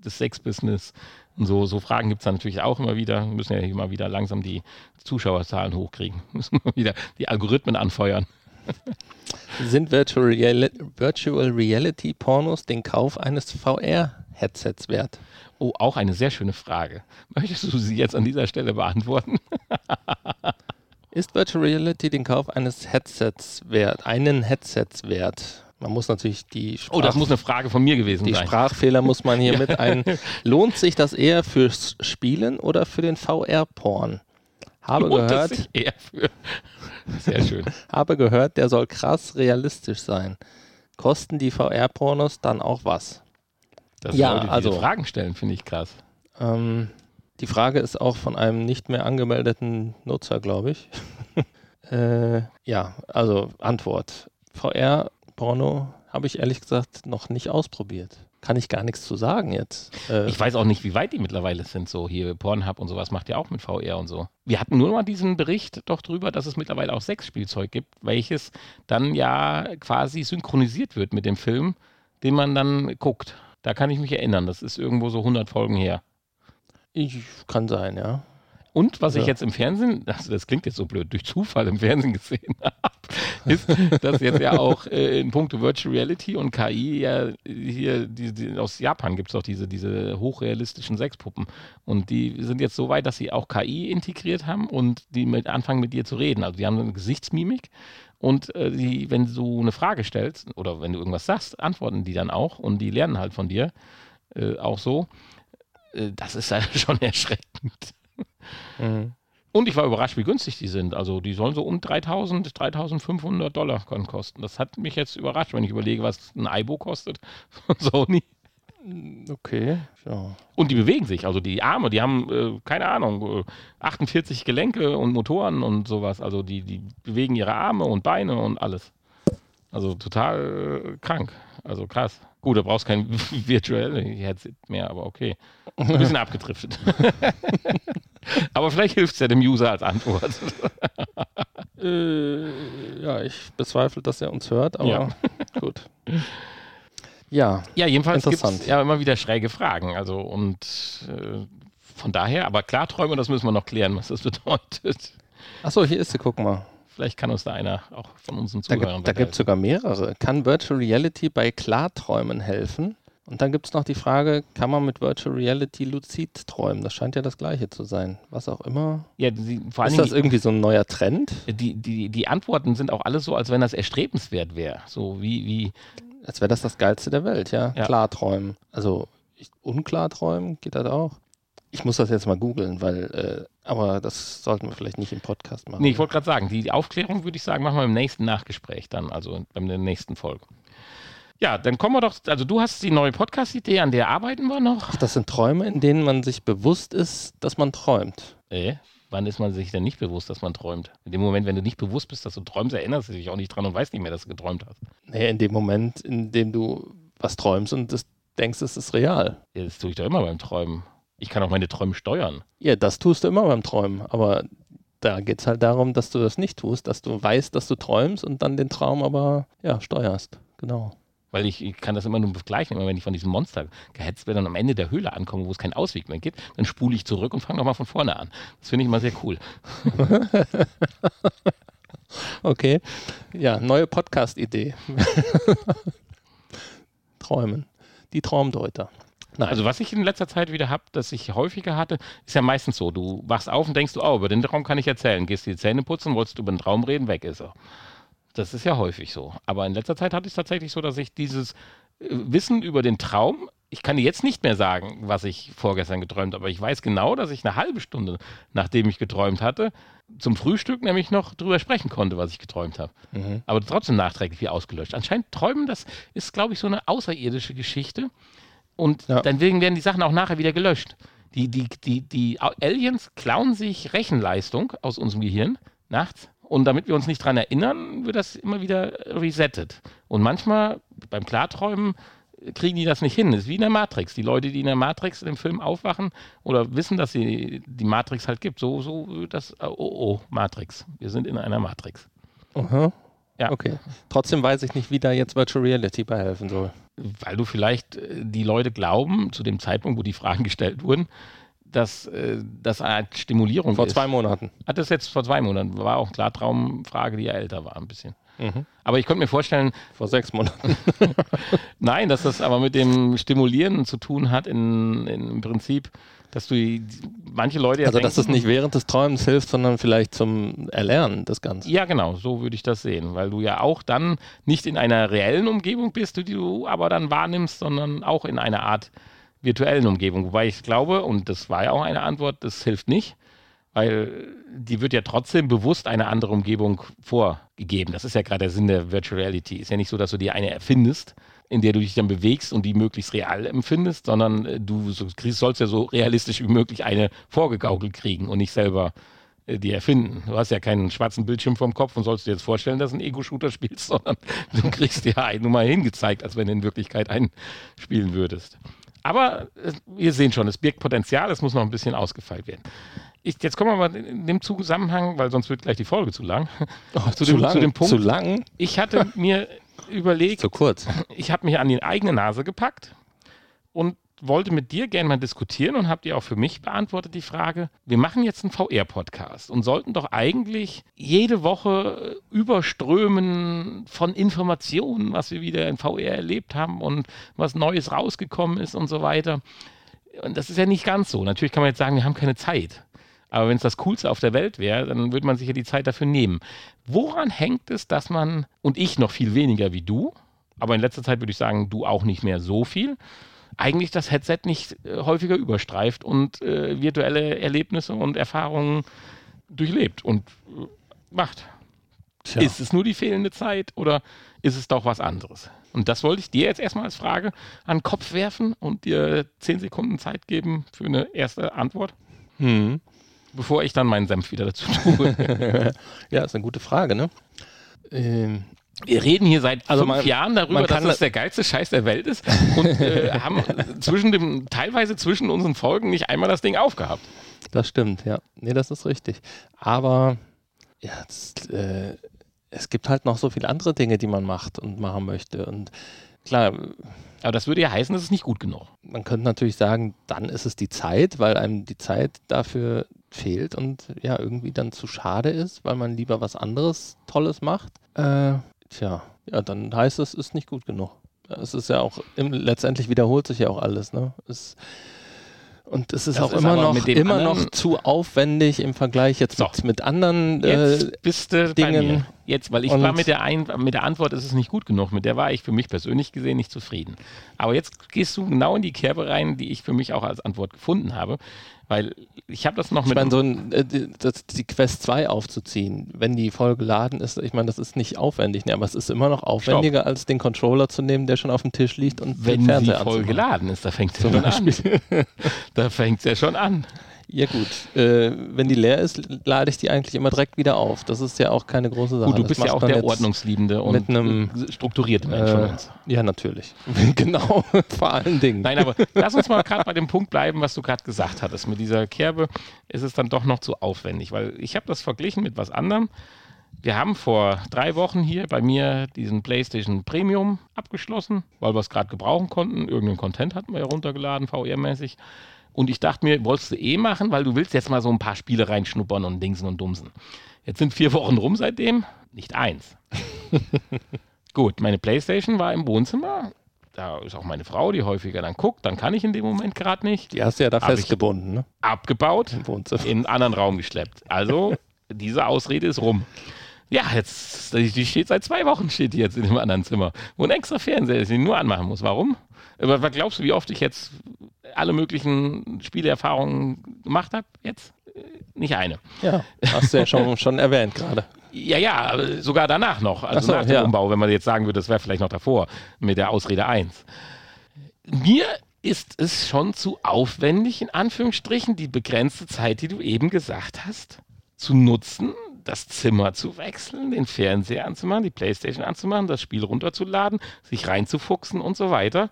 Speaker 3: das Sexbusiness? Und so, so Fragen gibt es natürlich auch immer wieder. Wir müssen ja immer wieder langsam die Zuschauerzahlen hochkriegen. Müssen wir wieder die Algorithmen anfeuern.
Speaker 2: Sind Virtual, Reali Virtual Reality Pornos den Kauf eines VR-Headsets wert?
Speaker 3: Oh, auch eine sehr schöne Frage. Möchtest du sie jetzt an dieser Stelle beantworten?
Speaker 2: Ist Virtual Reality den Kauf eines Headsets wert, einen Headsets wert? Man muss natürlich die
Speaker 3: Sprach Oh, das muss eine Frage von mir gewesen
Speaker 2: die
Speaker 3: sein.
Speaker 2: Die Sprachfehler muss man hier mit ein. Lohnt sich das eher fürs Spielen oder für den VR-Porn? Habe Lohnt gehört. Sich eher für
Speaker 3: Sehr schön.
Speaker 2: habe gehört, der soll krass realistisch sein. Kosten die VR-Pornos dann auch was?
Speaker 3: Das ja, also Fragen stellen, finde ich krass.
Speaker 2: Ähm, die Frage ist auch von einem nicht mehr angemeldeten Nutzer, glaube ich. äh, ja, also Antwort. VR Porno habe ich ehrlich gesagt noch nicht ausprobiert. Kann ich gar nichts zu sagen jetzt.
Speaker 3: Äh, ich weiß auch nicht, wie weit die mittlerweile sind. So hier Pornhub und sowas macht ja auch mit VR und so. Wir hatten nur mal diesen Bericht doch drüber, dass es mittlerweile auch Sexspielzeug gibt, welches dann ja quasi synchronisiert wird mit dem Film, den man dann guckt. Da kann ich mich erinnern. Das ist irgendwo so 100 Folgen her.
Speaker 2: Ich kann sein, ja.
Speaker 3: Und was ja. ich jetzt im Fernsehen, also das klingt jetzt so blöd, durch Zufall im Fernsehen gesehen habe, ist, dass jetzt ja auch äh, in puncto Virtual Reality und KI ja hier die, die, aus Japan gibt es auch diese, diese hochrealistischen Sexpuppen. Und die sind jetzt so weit, dass sie auch KI integriert haben und die mit anfangen mit dir zu reden. Also die haben eine Gesichtsmimik und äh, die, wenn du eine Frage stellst oder wenn du irgendwas sagst, antworten die dann auch und die lernen halt von dir äh, auch so. Äh, das ist ja schon erschreckend. Mhm. Und ich war überrascht, wie günstig die sind. Also die sollen so um 3000, 3500 Dollar kosten. Das hat mich jetzt überrascht, wenn ich überlege, was ein Aibo kostet von Sony.
Speaker 2: Okay, ja.
Speaker 3: Und die bewegen sich, also die Arme, die haben, äh, keine Ahnung, 48 Gelenke und Motoren und sowas. Also die, die bewegen ihre Arme und Beine und alles. Also total äh, krank. Also krass. Gut, da brauchst kein virtuelles Headset mehr, aber okay. Ein bisschen abgedriftet. aber vielleicht hilft es ja dem User als Antwort.
Speaker 2: äh, ja, ich bezweifle, dass er uns hört, aber ja. gut.
Speaker 3: Ja, ja jedenfalls gibt es ja immer wieder schräge Fragen. Also und äh, von daher, aber Klarträume, das müssen wir noch klären, was das bedeutet.
Speaker 2: Achso, hier ist sie, guck mal.
Speaker 3: Vielleicht kann uns da einer auch von unseren Zuhörern
Speaker 2: Da gibt es sogar mehrere. Kann Virtual Reality bei Klarträumen helfen? Und dann gibt es noch die Frage, kann man mit Virtual Reality luzid träumen? Das scheint ja das gleiche zu sein. Was auch immer.
Speaker 3: Ja, die, vor
Speaker 2: Ist das irgendwie so ein neuer Trend?
Speaker 3: die, die, die Antworten sind auch alles so, als wenn das erstrebenswert wäre. So wie, wie,
Speaker 2: Als wäre das das Geilste der Welt, ja?
Speaker 3: Ja.
Speaker 2: Klarträumen. Also unklar träumen, geht das auch? Ich muss das jetzt mal googeln, weil, äh, aber das sollten wir vielleicht nicht im Podcast machen.
Speaker 3: Nee, ich wollte gerade sagen, die Aufklärung würde ich sagen, machen wir im nächsten Nachgespräch dann, also bei der nächsten Folge. Ja, dann kommen wir doch, also du hast die neue Podcast-Idee, an der arbeiten wir noch.
Speaker 2: Ach, das sind Träume, in denen man sich bewusst ist, dass man träumt.
Speaker 3: Äh, wann ist man sich denn nicht bewusst, dass man träumt? In dem Moment, wenn du nicht bewusst bist, dass du träumst, erinnerst du dich auch nicht dran und weißt nicht mehr, dass du geträumt hast.
Speaker 2: Nee, in dem Moment, in dem du was träumst und das denkst, es ist real.
Speaker 3: Ja, das tue ich doch immer beim Träumen. Ich kann auch meine Träume steuern.
Speaker 2: Ja, das tust du immer beim Träumen, aber da geht es halt darum, dass du das nicht tust, dass du weißt, dass du träumst und dann den Traum aber ja, steuerst. Genau.
Speaker 3: Weil ich, ich kann das immer nur vergleichen, immer wenn ich von diesem Monster gehetzt werde und am Ende der Höhle ankomme, wo es keinen Ausweg mehr gibt, dann spule ich zurück und fange nochmal von vorne an. Das finde ich immer sehr cool.
Speaker 2: Okay. Ja, neue Podcast-Idee. Träumen. Die Traumdeuter. Nein.
Speaker 3: Also was ich in letzter Zeit wieder habe, das ich häufiger hatte, ist ja meistens so, du wachst auf und denkst du, oh, über den Traum kann ich erzählen. Gehst die Zähne putzen, wolltest du über den Traum reden, weg ist er. Das ist ja häufig so. Aber in letzter Zeit hatte ich es tatsächlich so, dass ich dieses äh, Wissen über den Traum, ich kann dir jetzt nicht mehr sagen, was ich vorgestern geträumt habe, aber ich weiß genau, dass ich eine halbe Stunde, nachdem ich geträumt hatte, zum Frühstück nämlich noch drüber sprechen konnte, was ich geträumt habe.
Speaker 2: Mhm.
Speaker 3: Aber trotzdem nachträglich wie ausgelöscht. Anscheinend Träumen, das ist, glaube ich, so eine außerirdische Geschichte. Und
Speaker 2: Ja.
Speaker 3: deswegen werden die Sachen auch nachher wieder gelöscht. Die, die, die, die Aliens klauen sich Rechenleistung aus unserem Gehirn nachts. Und damit wir uns nicht dran erinnern, wird das immer wieder resettet. Und manchmal beim Klarträumen kriegen die das nicht hin. Das ist wie in der Matrix. Die Leute, die in der Matrix in dem Film aufwachen oder wissen, dass sie die Matrix halt gibt. So, so wird das, oh, oh, Matrix. Wir sind in einer Matrix.
Speaker 2: Aha.
Speaker 3: Ja.
Speaker 2: Okay. Trotzdem weiß ich nicht, wie da jetzt Virtual Reality bei helfen soll.
Speaker 3: weil du vielleicht äh, die Leute glauben, zu dem Zeitpunkt, wo die Fragen gestellt wurden, dass äh, das eine Art Stimulierung
Speaker 2: Vor
Speaker 3: ist.
Speaker 2: zwei Monaten.
Speaker 3: Hat das jetzt vor zwei Monaten, war auch klar Traumfrage, die ja älter war ein bisschen.
Speaker 2: Mhm.
Speaker 3: Aber ich könnte mir vorstellen,
Speaker 2: Vor sechs Monaten.
Speaker 3: nein, dass das aber mit dem Stimulieren zu tun hat, in, in, im Prinzip, dass du manche Leute ja
Speaker 2: Also, dass es
Speaker 3: denken-
Speaker 2: nicht während des Träumens hilft, sondern vielleicht zum Erlernen des Ganzen.
Speaker 3: Ja, genau, so würde ich das sehen, weil du ja auch dann nicht in einer reellen Umgebung bist, die du aber dann wahrnimmst, sondern auch in einer Art virtuellen Umgebung. Wobei ich glaube, und das war ja auch eine Antwort, das hilft nicht, weil die wird ja trotzdem bewusst eine andere Umgebung vorgegeben. Das ist ja gerade der Sinn der Virtual Reality. Ist ja nicht so, dass du dir eine erfindest, in der du dich dann bewegst und die möglichst real empfindest, sondern äh, du kriegst, sollst ja so realistisch wie möglich eine vorgegaukelt kriegen und nicht selber äh, die erfinden. Du hast ja keinen schwarzen Bildschirm vorm Kopf und sollst dir jetzt vorstellen, dass du einen Ego-Shooter spielst, sondern du kriegst dir einen nur mal hingezeigt, als wenn du in Wirklichkeit einen spielen würdest. Aber äh, wir sehen schon, es birgt Potenzial, es muss noch ein bisschen ausgefeilt werden. Ich, jetzt kommen wir mal in dem Zusammenhang, weil sonst wird gleich die Folge zu lang.
Speaker 2: Oh,
Speaker 3: zu, dem, zu dem Punkt.
Speaker 2: Zu lang?
Speaker 3: Ich hatte mir überlegt,
Speaker 2: Zu kurz.
Speaker 3: ich habe mich an die eigene Nase gepackt und wollte mit dir gerne mal diskutieren und habe dir auch für mich beantwortet die Frage, wir machen jetzt einen VR-Podcast und sollten doch eigentlich jede Woche überströmen von Informationen, was wir wieder in VR erlebt haben und was Neues rausgekommen ist und so weiter. Und das ist ja nicht ganz so. Natürlich kann man jetzt sagen, wir haben keine Zeit. Aber wenn es das Coolste auf der Welt wäre, dann würde man sich ja die Zeit dafür nehmen. Woran hängt es, dass man, und ich noch viel weniger wie du, aber in letzter Zeit würde ich sagen, du auch nicht mehr so viel, eigentlich das Headset nicht äh, häufiger überstreift und äh, virtuelle Erlebnisse und Erfahrungen durchlebt und äh, macht.
Speaker 2: Tja.
Speaker 3: Ist es nur die fehlende Zeit oder ist es doch was anderes? Und das wollte ich dir jetzt erstmal als Frage an den Kopf werfen und dir zehn Sekunden Zeit geben für eine erste Antwort,
Speaker 2: Hm.
Speaker 3: Bevor ich dann meinen Senf wieder dazu tue.
Speaker 2: Ja, ist eine gute Frage, ne? Ähm,
Speaker 3: Wir reden hier seit
Speaker 2: Also
Speaker 3: fünf
Speaker 2: man-
Speaker 3: Jahren darüber, dass das
Speaker 2: das-
Speaker 3: der geilste Scheiß der Welt ist und äh, haben zwischen dem, teilweise zwischen unseren Folgen nicht einmal das Ding aufgehabt.
Speaker 2: Das stimmt, ja. Nee, das ist richtig. Aber ja, es, äh, es gibt halt noch so viele andere Dinge, die man macht und machen möchte. Und klar,
Speaker 3: Aber das würde ja heißen, das ist nicht gut genug.
Speaker 2: man könnte natürlich sagen, dann ist es die Zeit, weil einem die Zeit dafür fehlt und ja, irgendwie dann zu schade ist, weil man lieber was anderes Tolles macht. Äh, tja, ja, dann heißt es, es ist nicht gut genug. Es ist ja auch, im, letztendlich wiederholt sich ja auch alles. Ne? Es, und es ist
Speaker 3: Das
Speaker 2: auch
Speaker 3: ist
Speaker 2: immer, noch, immer noch zu aufwendig im Vergleich jetzt
Speaker 3: So.
Speaker 2: mit, mit anderen äh,
Speaker 3: Jetzt bist du
Speaker 2: Dingen.
Speaker 3: Jetzt, weil ich
Speaker 2: Und-
Speaker 3: war mit der, Ein mit der Antwort, es ist nicht gut genug. Mit der war ich für mich persönlich gesehen nicht zufrieden. Aber jetzt gehst du genau in die Kerbe rein, die ich für mich auch als Antwort gefunden habe. Weil ich habe das noch
Speaker 2: Ich
Speaker 3: mit.
Speaker 2: meine, so ein, äh, die, das, die Quest 2 aufzuziehen, wenn die voll geladen ist, ich meine, das ist nicht aufwendig, ne, aber es ist immer noch aufwendiger, als den Controller zu nehmen, der schon auf dem Tisch liegt und
Speaker 3: wenn
Speaker 2: den
Speaker 3: sie
Speaker 2: Fernseher
Speaker 3: voll
Speaker 2: anzumachen.
Speaker 3: geladen ist, da fängt es ja schon an. da fängt es ja schon an.
Speaker 2: Ja gut, äh, wenn die leer ist, lade ich die eigentlich immer direkt wieder auf. Das ist ja auch keine große Sache.
Speaker 3: Gut, du bist ja auch der ordnungsliebende und
Speaker 2: mit einem,
Speaker 3: äh, strukturierte Mensch von
Speaker 2: Äh,
Speaker 3: uns.
Speaker 2: ja, natürlich. genau, vor allen Dingen.
Speaker 3: Nein, aber lass uns mal gerade bei dem Punkt bleiben, was du gerade gesagt hattest. Mit dieser Kerbe ist es dann doch noch zu aufwendig, weil ich habe das verglichen mit was anderem. Wir haben vor drei Wochen hier bei mir diesen PlayStation Premium abgeschlossen, weil wir es gerade gebrauchen konnten. Irgendeinen Content hatten wir ja runtergeladen, VR-mäßig. Und ich dachte mir, wolltest du eh machen, weil du willst jetzt mal so ein paar Spiele reinschnuppern und Dingsen und Dumsen. Jetzt sind vier Wochen rum seitdem, nicht eins. Gut, meine Playstation war im Wohnzimmer. Da ist auch meine Frau, die häufiger dann guckt. Dann kann ich in dem Moment gerade nicht.
Speaker 2: Die hast du ja da
Speaker 3: Hab
Speaker 2: festgebunden, ne?
Speaker 3: Abgebaut,
Speaker 2: Im Wohnzimmer.
Speaker 3: in einen anderen Raum geschleppt. Also, diese Ausrede ist rum. Ja, jetzt, die steht seit zwei Wochen, steht die jetzt in dem anderen Zimmer. Wo ein extra Fernseher ist, den ich nur anmachen muss. Warum? Aber was glaubst du, wie oft ich jetzt alle möglichen Spieleerfahrungen gemacht habe? Jetzt? Äh, Nicht eine.
Speaker 2: Ja, hast du ja schon, schon erwähnt gerade.
Speaker 3: Ja, ja, sogar danach noch. Also
Speaker 2: so,
Speaker 3: nach dem
Speaker 2: ja.
Speaker 3: Umbau, wenn man jetzt sagen würde, das wäre vielleicht noch davor mit der Ausrede 1. Mir ist es schon zu aufwendig, in Anführungsstrichen, die begrenzte Zeit, die du eben gesagt hast, zu nutzen, das Zimmer zu wechseln, den Fernseher anzumachen, die Playstation anzumachen, das Spiel runterzuladen, sich reinzufuchsen und so weiter.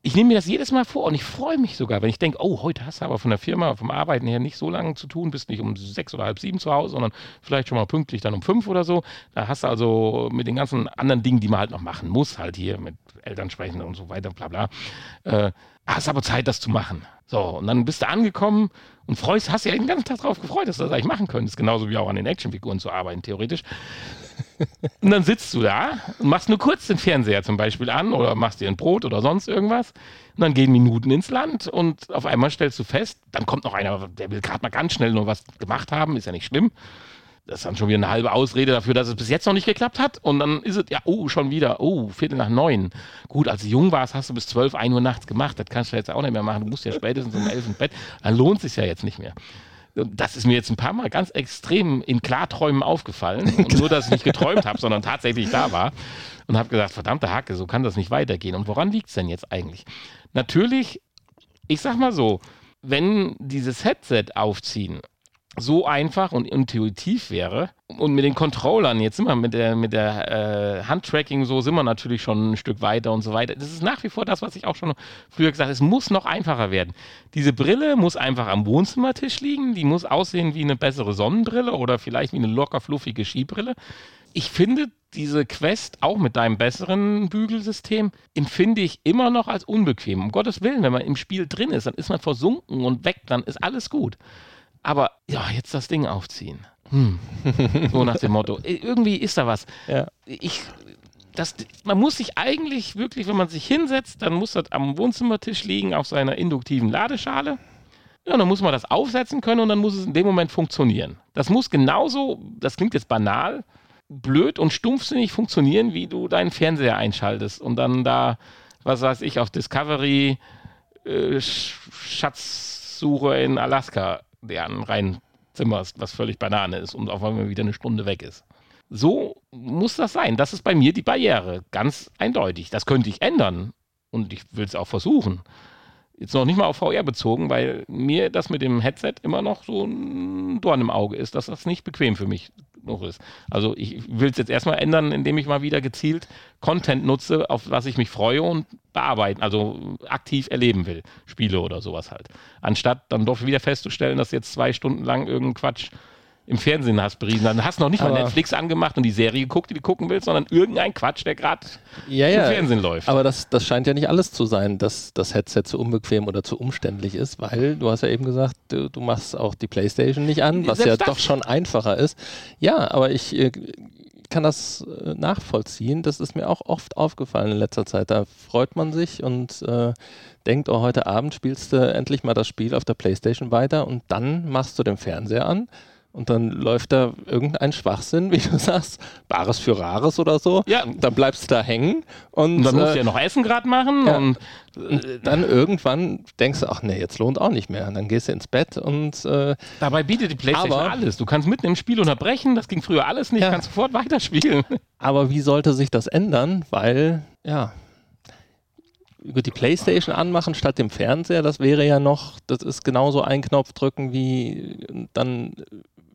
Speaker 3: Ich nehme mir das jedes Mal vor und ich freue mich sogar, wenn ich denke, oh, heute hast du aber von der Firma, vom Arbeiten her nicht so lange zu tun, bist nicht um sechs oder halb sieben zu Hause, sondern vielleicht schon mal pünktlich dann um fünf oder so. Da hast du also mit den ganzen anderen Dingen, die man halt noch machen muss, halt hier mit Eltern sprechen und so weiter, bla bla, äh, hast aber Zeit, das zu machen. So, und dann bist du angekommen und freust, hast ja den ganzen Tag darauf gefreut, dass du das eigentlich machen könntest, genauso wie auch an den Actionfiguren zu arbeiten, theoretisch. Und dann sitzt du da und machst nur kurz den Fernseher zum Beispiel an oder machst dir ein Brot oder sonst irgendwas. Und dann gehen Minuten ins Land und auf einmal stellst du fest, dann kommt noch einer, der will gerade mal ganz schnell nur was gemacht haben, ist ja nicht schlimm. Das ist dann schon wieder eine halbe Ausrede dafür, dass es bis jetzt noch nicht geklappt hat. Und dann ist es, ja, oh, schon wieder, oh, Viertel nach neun. Gut, als du jung warst, hast du bis zwölf, ein Uhr nachts gemacht. Das kannst du jetzt auch nicht mehr machen. Du musst ja spätestens um elf ins Bett. Dann lohnt es sich ja jetzt nicht mehr. Das ist mir jetzt ein paar Mal ganz extrem in Klarträumen aufgefallen. Und nur, dass ich nicht geträumt habe, sondern tatsächlich da war. Und habe gesagt, verdammte Hacke, so kann das nicht weitergehen. Und woran liegt es denn jetzt eigentlich? Natürlich, ich sag mal so, wenn dieses Headset aufziehen so einfach und intuitiv wäre und mit den Controllern, jetzt sind wir mit der, mit der äh, Handtracking so, sind wir natürlich schon ein Stück weiter und so weiter. Das ist nach wie vor das, was ich auch schon früher gesagt habe, es muss noch einfacher werden. Diese Brille muss einfach am Wohnzimmertisch liegen, die muss aussehen wie eine bessere Sonnenbrille oder vielleicht wie eine locker fluffige Skibrille. Ich finde diese Quest auch mit deinem besseren Bügelsystem empfinde ich immer noch als unbequem. Um Gottes Willen, wenn man im Spiel drin ist, dann ist man versunken und weg, dann ist alles gut. Aber ja, jetzt das Ding aufziehen. Hm. So nach dem Motto. Irgendwie ist da was.
Speaker 2: Ja.
Speaker 3: Ich, das, man muss sich eigentlich wirklich, wenn man sich hinsetzt, dann muss das am Wohnzimmertisch liegen auf seiner induktiven Ladeschale. Ja, dann muss man das aufsetzen können und dann muss es in dem Moment funktionieren. Das muss genauso, das klingt jetzt banal, blöd und stumpfsinnig funktionieren, wie du deinen Fernseher einschaltest und dann da, was weiß ich, auf Discovery äh, Sch- Schatzsuche in Alaska deren reinzimmerst, was völlig Banane ist und auf einmal wieder eine Stunde weg ist. So muss das sein. Das ist bei mir die Barriere. Ganz eindeutig. Das könnte ich ändern. Und ich will es auch versuchen. Jetzt noch nicht mal auf VR bezogen, weil mir das mit dem Headset immer noch so ein Dorn im Auge ist, dass das nicht bequem für mich noch ist. Also ich will es jetzt erstmal ändern, indem ich mal wieder gezielt Content nutze, auf was ich mich freue und bearbeiten, also aktiv erleben will. Spiele oder sowas halt. Anstatt dann doch wieder festzustellen, dass jetzt zwei Stunden lang irgendein Quatsch im Fernsehen hast beriesen. Dann hast du noch nicht mal
Speaker 2: Aber-
Speaker 3: Netflix angemacht und die Serie geguckt, die du gucken willst, sondern irgendein Quatsch, der gerade
Speaker 2: Ja,
Speaker 3: im
Speaker 2: ja.
Speaker 3: Fernsehen läuft.
Speaker 2: Aber das, das scheint ja nicht alles zu sein, dass das Headset zu unbequem oder zu umständlich ist, weil du hast ja eben gesagt, du, du machst auch die Playstation nicht an, was
Speaker 3: Selbst
Speaker 2: ja doch schon einfacher ist. Ja, aber ich, äh, kann das äh, nachvollziehen. Das ist mir auch oft aufgefallen in letzter Zeit. Da freut man sich und äh, denkt, oh, heute Abend spielst du endlich mal das Spiel auf der Playstation weiter und dann machst du den Fernseher an und dann läuft da irgendein Schwachsinn, wie du sagst, Bares für Rares oder so.
Speaker 3: Ja.
Speaker 2: Dann bleibst du da hängen und,
Speaker 3: Und dann musst
Speaker 2: äh,
Speaker 3: du ja noch Essen gerade machen
Speaker 2: ja.
Speaker 3: und
Speaker 2: und dann irgendwann denkst du, ach nee, jetzt lohnt auch nicht mehr. Und dann gehst du ins Bett und äh,
Speaker 3: dabei bietet die Playstation
Speaker 2: Aber-
Speaker 3: alles. Du kannst mitten im Spiel unterbrechen, das ging früher alles nicht,
Speaker 2: Ja.
Speaker 3: kannst sofort weiterspielen.
Speaker 2: Aber wie sollte sich das ändern? Weil, ja, über die Playstation anmachen statt dem Fernseher, das wäre ja noch, das ist genauso ein Knopf drücken wie, dann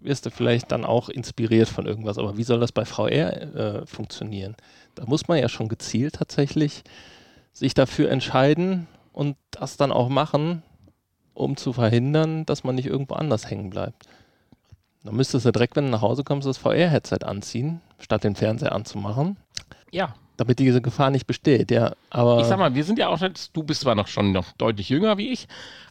Speaker 2: wirst du vielleicht dann auch inspiriert von irgendwas. Aber wie soll das bei VR äh, funktionieren? Da muss man ja schon gezielt tatsächlich sich dafür entscheiden und das dann auch machen, um zu verhindern, dass man nicht irgendwo anders hängen bleibt. Dann müsstest du direkt, wenn du nach Hause kommst, das VR-Headset anziehen, statt den Fernseher anzumachen,
Speaker 3: Ja.
Speaker 2: Damit diese Gefahr nicht besteht. Ja, aber
Speaker 3: Ich sag mal, wir sind ja auch jetzt, du bist zwar noch schon noch deutlich jünger wie ich,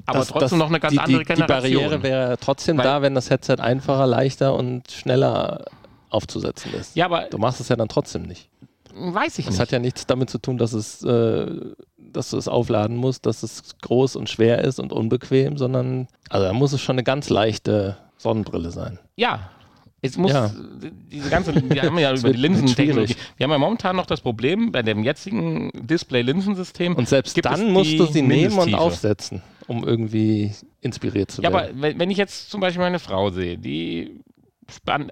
Speaker 3: aber
Speaker 2: das-
Speaker 3: trotzdem
Speaker 2: das-
Speaker 3: noch eine ganz
Speaker 2: die,
Speaker 3: andere
Speaker 2: die, die
Speaker 3: Generation.
Speaker 2: Barriere wäre trotzdem
Speaker 3: Weil-
Speaker 2: da, wenn das Headset einfacher, leichter und schneller aufzusetzen ist.
Speaker 3: ja, aber
Speaker 2: Du machst es ja dann trotzdem nicht.
Speaker 3: weiß ich
Speaker 2: Das
Speaker 3: nicht.
Speaker 2: hat ja nichts damit zu tun, dass es, äh, dass du es aufladen musst, dass es groß und schwer ist und unbequem, sondern also da muss es schon eine ganz leichte Sonnenbrille sein.
Speaker 3: Ja. Es muss
Speaker 2: Ja.
Speaker 3: diese ganze, wir haben ja über die Linsentechnologie. Wir haben ja momentan noch das Problem bei dem jetzigen Display-Linsensystem.
Speaker 2: Und selbst dann musst du sie nehmen und aufsetzen, um irgendwie inspiriert zu
Speaker 3: Ja,
Speaker 2: werden.
Speaker 3: aber wenn, ich jetzt zum Beispiel meine Frau sehe, die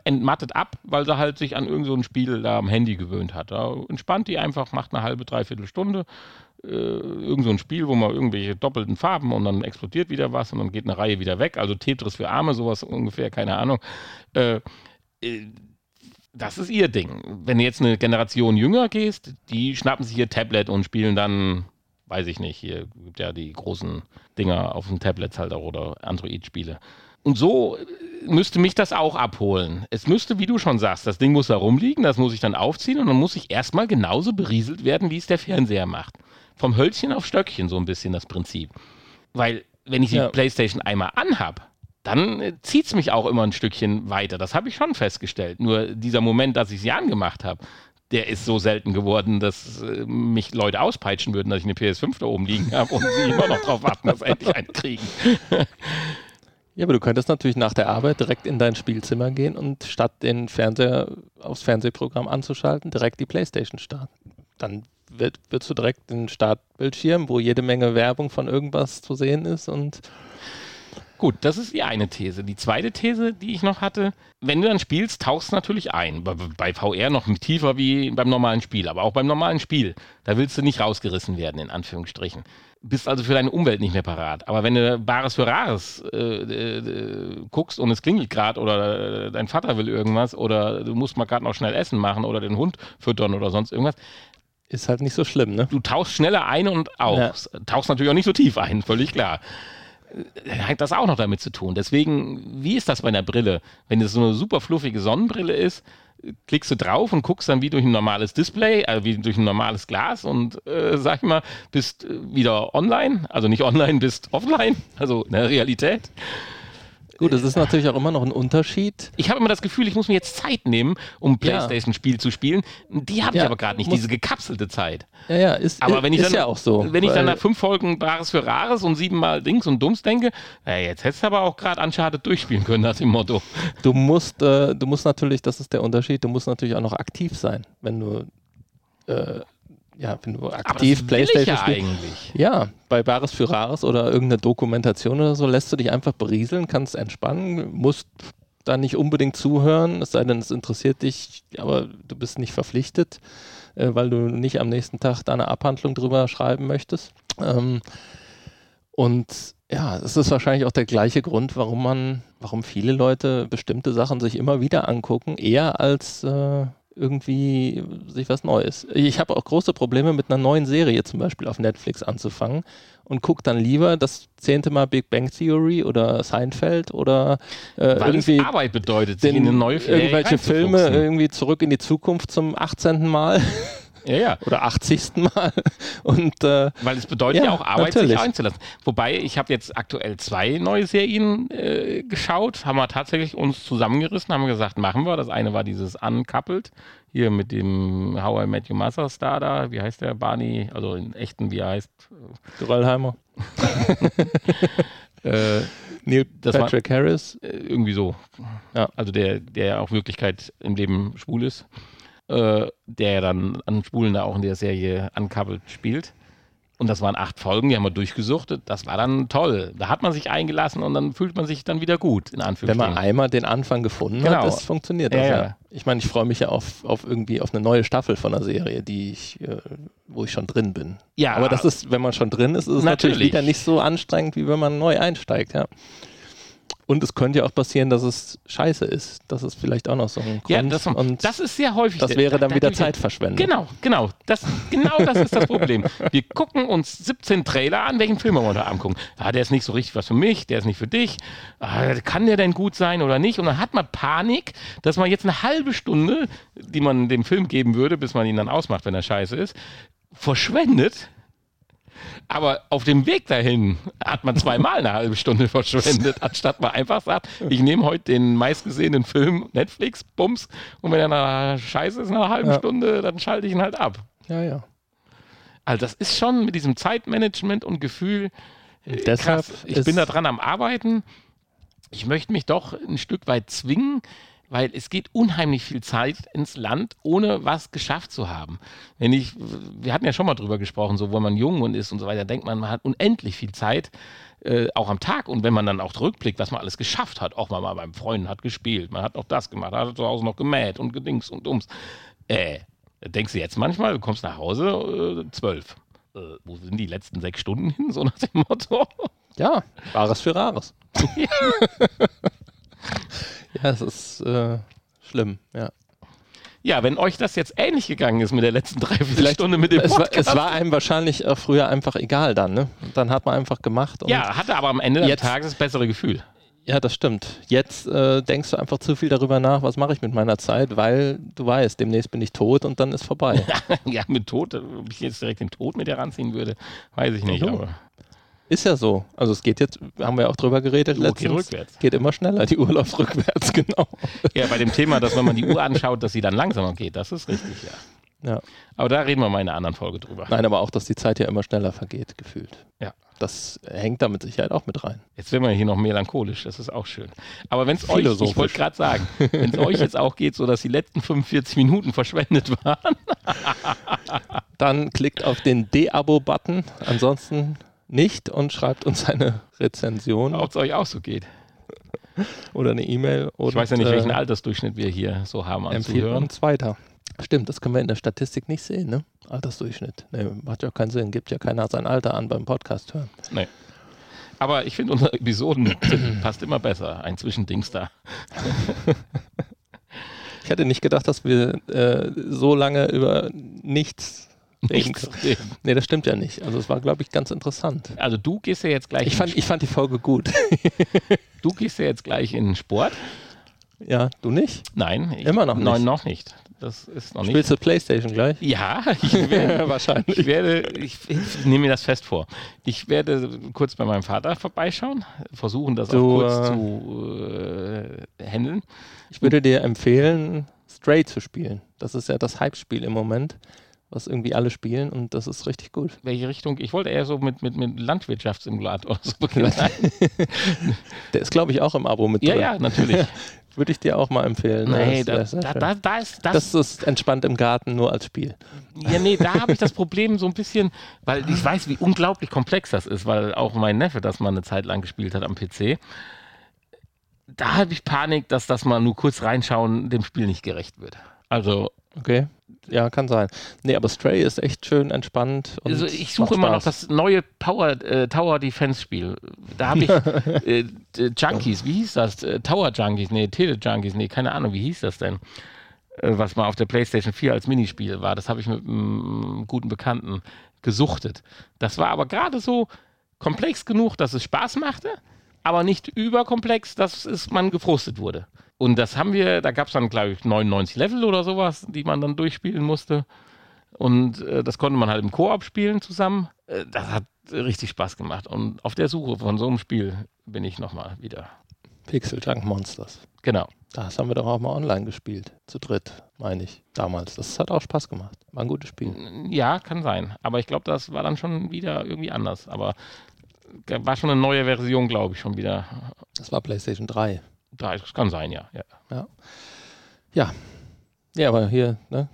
Speaker 3: entmattet ab, weil sie halt sich an irgendein so Spiel da am Handy gewöhnt hat. Da entspannt die einfach, macht eine halbe, dreiviertel Stunde äh, irgend so ein Spiel, wo man irgendwelche doppelten Farben und dann explodiert wieder was und dann geht eine Reihe wieder weg. Also Tetris für Arme, sowas ungefähr, keine Ahnung. Äh, äh, das ist ihr Ding. Wenn du jetzt eine Generation jünger gehst, die schnappen sich ihr Tablet und spielen dann, weiß ich nicht, hier gibt ja die großen Dinger auf den Tablets halt auch oder Android-Spiele. Und so äh, müsste mich das auch abholen. Es müsste, wie du schon sagst, das Ding muss da rumliegen, das muss ich dann aufziehen und dann muss ich erstmal genauso berieselt werden, wie es der Fernseher macht. Vom Hölzchen auf Stöckchen so ein bisschen das Prinzip. Weil, wenn ich die
Speaker 2: Ja.
Speaker 3: Playstation einmal anhab, dann äh, zieht es mich auch immer ein Stückchen weiter. Das habe ich schon festgestellt. Nur dieser Moment, dass ich sie angemacht habe, der ist so selten geworden, dass äh, mich Leute auspeitschen würden, dass ich eine PS5 da oben liegen habe und sie immer noch drauf warten, dass sie endlich eine kriegen.
Speaker 2: Ja, aber du könntest natürlich nach der Arbeit direkt in dein Spielzimmer gehen und statt den Fernseher aufs Fernsehprogramm anzuschalten, direkt die Playstation starten. Dann wird, wirst du direkt den Startbildschirm, wo jede Menge Werbung von irgendwas zu sehen ist und
Speaker 3: Gut, das ist die eine These. Die zweite These, die ich noch hatte, wenn du dann spielst, tauchst du natürlich ein. Bei, VR noch tiefer wie beim normalen Spiel, aber auch beim normalen Spiel. Da willst du nicht rausgerissen werden, in Anführungsstrichen. Bist also für deine Umwelt nicht mehr parat. Aber wenn du Bares für Rares äh, äh, guckst und es klingelt gerade oder dein Vater will irgendwas oder du musst mal gerade noch schnell Essen machen oder den Hund füttern oder sonst irgendwas,
Speaker 2: ist halt nicht so schlimm, ne?
Speaker 3: du tauchst schneller ein und aus. Tauchst natürlich auch nicht so tief ein, völlig klar. Äh, Hat das auch noch damit zu tun. Deswegen, wie ist das bei einer Brille? Wenn es so eine super fluffige Sonnenbrille ist, klickst du drauf und guckst dann wie durch ein normales Display, äh, wie durch ein normales Glas und äh, sag ich mal, bist äh, wieder online, also nicht online, bist offline, also in der Realität.
Speaker 2: Gut, es ist natürlich auch immer noch ein Unterschied.
Speaker 3: Ich habe immer das Gefühl, ich muss mir jetzt Zeit nehmen, um ein. Playstation-Spiel zu spielen. Die habe ich
Speaker 2: Ja,
Speaker 3: aber gerade nicht, diese gekapselte Zeit.
Speaker 2: Ja, ja, ist,
Speaker 3: Aber wenn ich dann,
Speaker 2: ja auch so.
Speaker 3: wenn ich dann nach fünf Folgen Bares für Rares und siebenmal Dings und Dumms denke, na, jetzt hättest du aber auch gerade Uncharted durchspielen können nach dem Motto.
Speaker 2: Du musst, äh, du musst natürlich, das ist der Unterschied, du musst natürlich auch noch aktiv sein, wenn du, äh, ja, wenn du aktiv Playstation
Speaker 3: ja
Speaker 2: spielst.
Speaker 3: eigentlich.
Speaker 2: Ja, bei Bares für Rares oder irgendeine Dokumentation oder so lässt du dich einfach berieseln, kannst entspannen, musst da nicht unbedingt zuhören, es sei denn, es interessiert dich, aber du bist nicht verpflichtet, äh, weil du nicht am nächsten Tag da eine Abhandlung drüber schreiben möchtest. Ähm, und ja, es ist wahrscheinlich auch der gleiche Grund, warum man, warum viele Leute bestimmte Sachen sich immer wieder angucken, eher als äh, irgendwie sich was Neues. Ich habe auch große Probleme mit einer neuen Serie zum Beispiel auf Netflix anzufangen und gucke dann lieber das zehnte Mal Big Bang Theory oder Seinfeld oder äh,
Speaker 3: Weil
Speaker 2: irgendwie
Speaker 3: Arbeit bedeutet,
Speaker 2: den,
Speaker 3: in eine neue Serie
Speaker 2: irgendwelche Filme irgendwie zurück in die Zukunft zum 18. Mal.
Speaker 3: Ja, ja.
Speaker 2: Oder 80. Mal. Und, äh,
Speaker 3: Weil es bedeutet ja,
Speaker 2: Ja,
Speaker 3: auch Arbeit,
Speaker 2: natürlich.
Speaker 3: sich einzulassen. Wobei, ich habe jetzt aktuell zwei neue Serien äh, geschaut, haben wir tatsächlich uns zusammengerissen, haben gesagt, machen wir. Das eine war dieses Uncoupled, hier mit dem How I Met Your Mother Star da, wie heißt der, Barney, also in echten, wie er heißt.
Speaker 2: Geröllheimer.
Speaker 3: Äh,
Speaker 2: Neil
Speaker 3: Das war-
Speaker 2: Patrick Harris.
Speaker 3: äh, irgendwie so.
Speaker 2: Ja.
Speaker 3: Also der, der auch Wirklichkeit im Leben schwul ist, äh, der ja dann an Schwulen da auch in der Serie Uncoupled spielt. Und das waren acht Folgen, die haben wir durchgesuchtet. Das war dann toll. Da hat man sich eingelassen und dann fühlt man sich dann wieder gut, in
Speaker 2: Wenn
Speaker 3: Anführungsstrichen.
Speaker 2: man einmal den Anfang gefunden
Speaker 3: Genau.
Speaker 2: hat, das funktioniert das
Speaker 3: Ja,
Speaker 2: ja.
Speaker 3: ja.
Speaker 2: Ich meine, ich freue mich ja auf, auf irgendwie auf eine neue Staffel von einer Serie, die ich, äh, wo ich schon drin bin.
Speaker 3: Ja.
Speaker 2: Aber das ist, wenn man schon drin ist, ist es natürlich,
Speaker 3: Natürlich.
Speaker 2: wieder nicht so anstrengend, wie wenn man neu einsteigt, ja. Und es könnte ja auch passieren, dass es scheiße ist. Das ist vielleicht auch noch so ein Grund.
Speaker 3: ja, das,
Speaker 2: und
Speaker 3: das ist sehr häufig.
Speaker 2: das wäre dann
Speaker 3: Da- da
Speaker 2: wieder Zeitverschwendung.
Speaker 3: Genau, genau. Das, genau das ist das Problem. Wir gucken uns 17 Trailer an, welchen Film wir da angucken. Ah, der ist nicht so richtig was für mich, der ist nicht für dich. Ah, kann der denn gut sein oder nicht? Und dann hat man Panik, dass man jetzt eine halbe Stunde, die man dem Film geben würde, bis man ihn dann ausmacht, wenn er scheiße ist, verschwendet. Aber auf dem Weg dahin hat man zweimal eine halbe Stunde verschwendet, anstatt man einfach sagt, ich nehme heute den meistgesehenen Film Netflix, Bums, und wenn er nach Scheiße ist, nach einer halben
Speaker 2: Ja.
Speaker 3: Stunde, dann schalte ich ihn halt ab.
Speaker 2: Ja, ja.
Speaker 3: Also das ist schon mit diesem Zeitmanagement und Gefühl
Speaker 2: Und deshalb
Speaker 3: krass. Ich bin da dran am Arbeiten. Ich möchte mich doch ein Stück weit zwingen, weil es geht unheimlich viel Zeit ins Land, ohne was geschafft zu haben. Wenn ich, wir hatten ja schon mal drüber gesprochen, so wo man jung und ist und so weiter, denkt man, man hat unendlich viel Zeit, äh, auch am Tag. Und wenn man dann auch zurückblickt, was man alles geschafft hat, auch mal, mal beim Freunden hat gespielt, man hat noch das gemacht, hat zu Hause noch gemäht und gedings und ums. Äh, denkst du jetzt manchmal, du kommst nach Hause, äh, zwölf. Äh, wo sind die letzten sechs Stunden hin? So nach dem Motto.
Speaker 2: Ja, Rares für Rares. ja, es ist äh, schlimm, ja.
Speaker 3: Ja, wenn euch das jetzt ähnlich gegangen ist mit der letzten Dreiviertelstunde mit dem
Speaker 2: Es war, es war einem wahrscheinlich auch früher einfach egal dann, ne? Dann hat man einfach gemacht. Und
Speaker 3: ja, hatte aber am Ende des Tages das bessere Gefühl.
Speaker 2: Ja, das stimmt. Jetzt äh, denkst du einfach zu viel darüber nach, was mache ich mit meiner Zeit, weil du weißt, demnächst bin ich tot und dann ist vorbei.
Speaker 3: ja, mit Tod, ob ich jetzt direkt den Tod mit dir ranziehen würde, weiß ich nicht.
Speaker 2: Ja.
Speaker 3: Aber
Speaker 2: Ist ja so. Also es geht jetzt, haben wir auch drüber geredet
Speaker 3: Die Uhr geht rückwärts.
Speaker 2: Geht immer schneller, die Uhr läuft rückwärts, genau.
Speaker 3: ja, bei dem Thema, dass wenn man die Uhr anschaut, dass sie dann langsamer geht, das ist richtig, ja.
Speaker 2: Ja.
Speaker 3: Aber da reden wir mal in einer anderen Folge drüber.
Speaker 2: Nein, aber auch, dass die Zeit ja immer schneller vergeht, gefühlt.
Speaker 3: Ja.
Speaker 2: Das hängt da mit Sicherheit auch mit rein.
Speaker 3: Jetzt werden wir hier noch melancholisch, das ist auch schön. Aber wenn es euch, ich wollte gerade sagen, wenn es euch jetzt auch geht, so dass die letzten 45 Minuten verschwendet waren,
Speaker 2: Dann klickt auf den De-Abo-Button, ansonsten nicht und schreibt uns eine Rezension
Speaker 3: ob es euch auch so geht.
Speaker 2: oder eine E-Mail.
Speaker 3: Ich weiß ja nicht,
Speaker 2: und,
Speaker 3: welchen
Speaker 2: äh,
Speaker 3: Altersdurchschnitt wir hier so haben
Speaker 2: empfiehlt
Speaker 3: Zuhörern.
Speaker 2: uns weiter. Stimmt, das können wir in der Statistik nicht sehen, ne? Altersdurchschnitt. Ne, macht ja auch keinen Sinn. Gibt ja keiner sein Alter an beim Podcast hören.
Speaker 3: Nee. Aber ich finde, unsere Episoden passt immer besser. Ein Zwischendings da.
Speaker 2: Ich hätte nicht gedacht, dass wir äh, so lange über nichts
Speaker 3: Nichts.
Speaker 2: Nee, das stimmt ja nicht. Also es war, glaube ich, ganz interessant.
Speaker 3: Also du gehst ja jetzt gleich
Speaker 2: Ich fand, ich fand die Folge gut.
Speaker 3: du gehst ja jetzt gleich in Sport.
Speaker 2: ja, du nicht?
Speaker 3: Nein, ich,
Speaker 2: Immer noch
Speaker 3: Nein,
Speaker 2: nicht.
Speaker 3: noch nicht. Das ist noch nicht.
Speaker 2: Spielst du Playstation gleich?
Speaker 3: Ja, ich werde,
Speaker 2: Wahrscheinlich.
Speaker 3: ich werde, ich, ich nehme mir das fest vor. Ich werde kurz bei meinem Vater vorbeischauen, versuchen das
Speaker 2: Du,
Speaker 3: auch kurz
Speaker 2: äh,
Speaker 3: zu äh, handeln.
Speaker 2: Ich würde dir empfehlen, Stray zu spielen. Das ist ja das Hype-Spiel im Moment, was irgendwie alle spielen und das ist richtig gut.
Speaker 3: Welche Richtung? Ich wollte eher so mit, mit, mit Landwirtschaftssimulator so beginnen.
Speaker 2: Der ist, glaube ich, auch im Abo mit
Speaker 3: ja,
Speaker 2: drin.
Speaker 3: ja, natürlich.
Speaker 2: Würde ich dir auch mal empfehlen.
Speaker 3: Nee, da,
Speaker 2: Das
Speaker 3: da, da, da ist das,
Speaker 2: das ist entspannt im Garten, nur als Spiel.
Speaker 3: Ja, nee, da habe ich das Problem so ein bisschen, weil ich weiß, wie unglaublich komplex das ist, weil auch mein Neffe das mal eine Zeit lang gespielt hat am PC. Da habe ich Panik, dass das mal nur kurz reinschauen dem Spiel nicht gerecht wird. Also,
Speaker 2: Okay. Ja, kann sein. Nee, aber Stray ist echt schön entspannt. Und
Speaker 3: also ich suche immer noch das neue Power, äh, Tower Defense Spiel. Da habe ich äh, äh, Junkies, wie hieß das? Äh, Tower Junkies, nee, Tele Junkies, nee, keine Ahnung, wie hieß das denn? Äh, was mal auf der PlayStation 4 als Minispiel war. Das habe ich mit einem guten Bekannten gesuchtet. Das war aber gerade so komplex genug, dass es Spaß machte, aber nicht überkomplex, dass es man gefrustet wurde. Und das haben wir, da gab es dann, glaube ich, 99 Level oder sowas, die man dann durchspielen musste. Und äh, das konnte man halt im Koop spielen zusammen. Äh, das hat richtig Spaß gemacht. Und auf der Suche von so einem Spiel bin ich nochmal wieder.
Speaker 2: Pixel Junk Monsters.
Speaker 3: Genau.
Speaker 2: Das haben wir doch auch mal online gespielt. Zu dritt, meine ich, damals. Das hat auch Spaß gemacht. War ein gutes Spiel.
Speaker 3: Ja, kann sein. Aber ich glaube, das war dann schon wieder irgendwie anders. Aber war schon eine neue Version, glaube ich, schon wieder.
Speaker 2: Das war PlayStation 3.
Speaker 3: Das kann sein, ja. Ja.
Speaker 2: Ja, ja. ja aber hier, ne?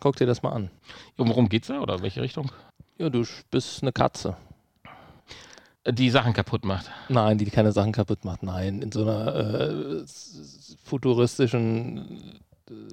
Speaker 2: Guck dir das mal an.
Speaker 3: Ja, worum geht's da oder welche Richtung?
Speaker 2: Ja, du bist eine Katze.
Speaker 3: Die Sachen kaputt macht.
Speaker 2: Nein, die keine Sachen kaputt macht. Nein, in so einer äh, futuristischen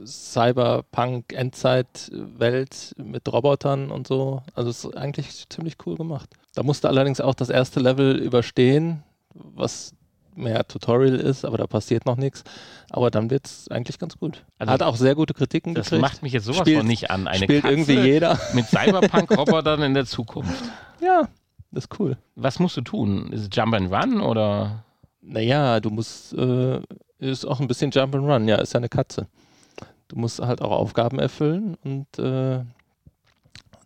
Speaker 2: Cyberpunk-Endzeit-Welt mit Robotern und so. Also es ist eigentlich ziemlich cool gemacht. Da musste allerdings auch das erste Level überstehen, was mehr Tutorial ist, aber da passiert noch nichts. Aber dann wird es eigentlich ganz gut. Also Hat auch sehr gute Kritiken
Speaker 3: das
Speaker 2: gekriegt.
Speaker 3: Das macht mich jetzt sowas spielt, von nicht an. Eine
Speaker 2: spielt
Speaker 3: Katze
Speaker 2: irgendwie jeder.
Speaker 3: mit Cyberpunk-Robotern in der Zukunft.
Speaker 2: Ja, das ist cool.
Speaker 3: Was musst du tun? Ist es Jump and Run oder?
Speaker 2: Naja, du musst, äh, ist auch ein bisschen Jump and Run, ja, ist ja eine Katze. Du musst halt auch Aufgaben erfüllen und äh,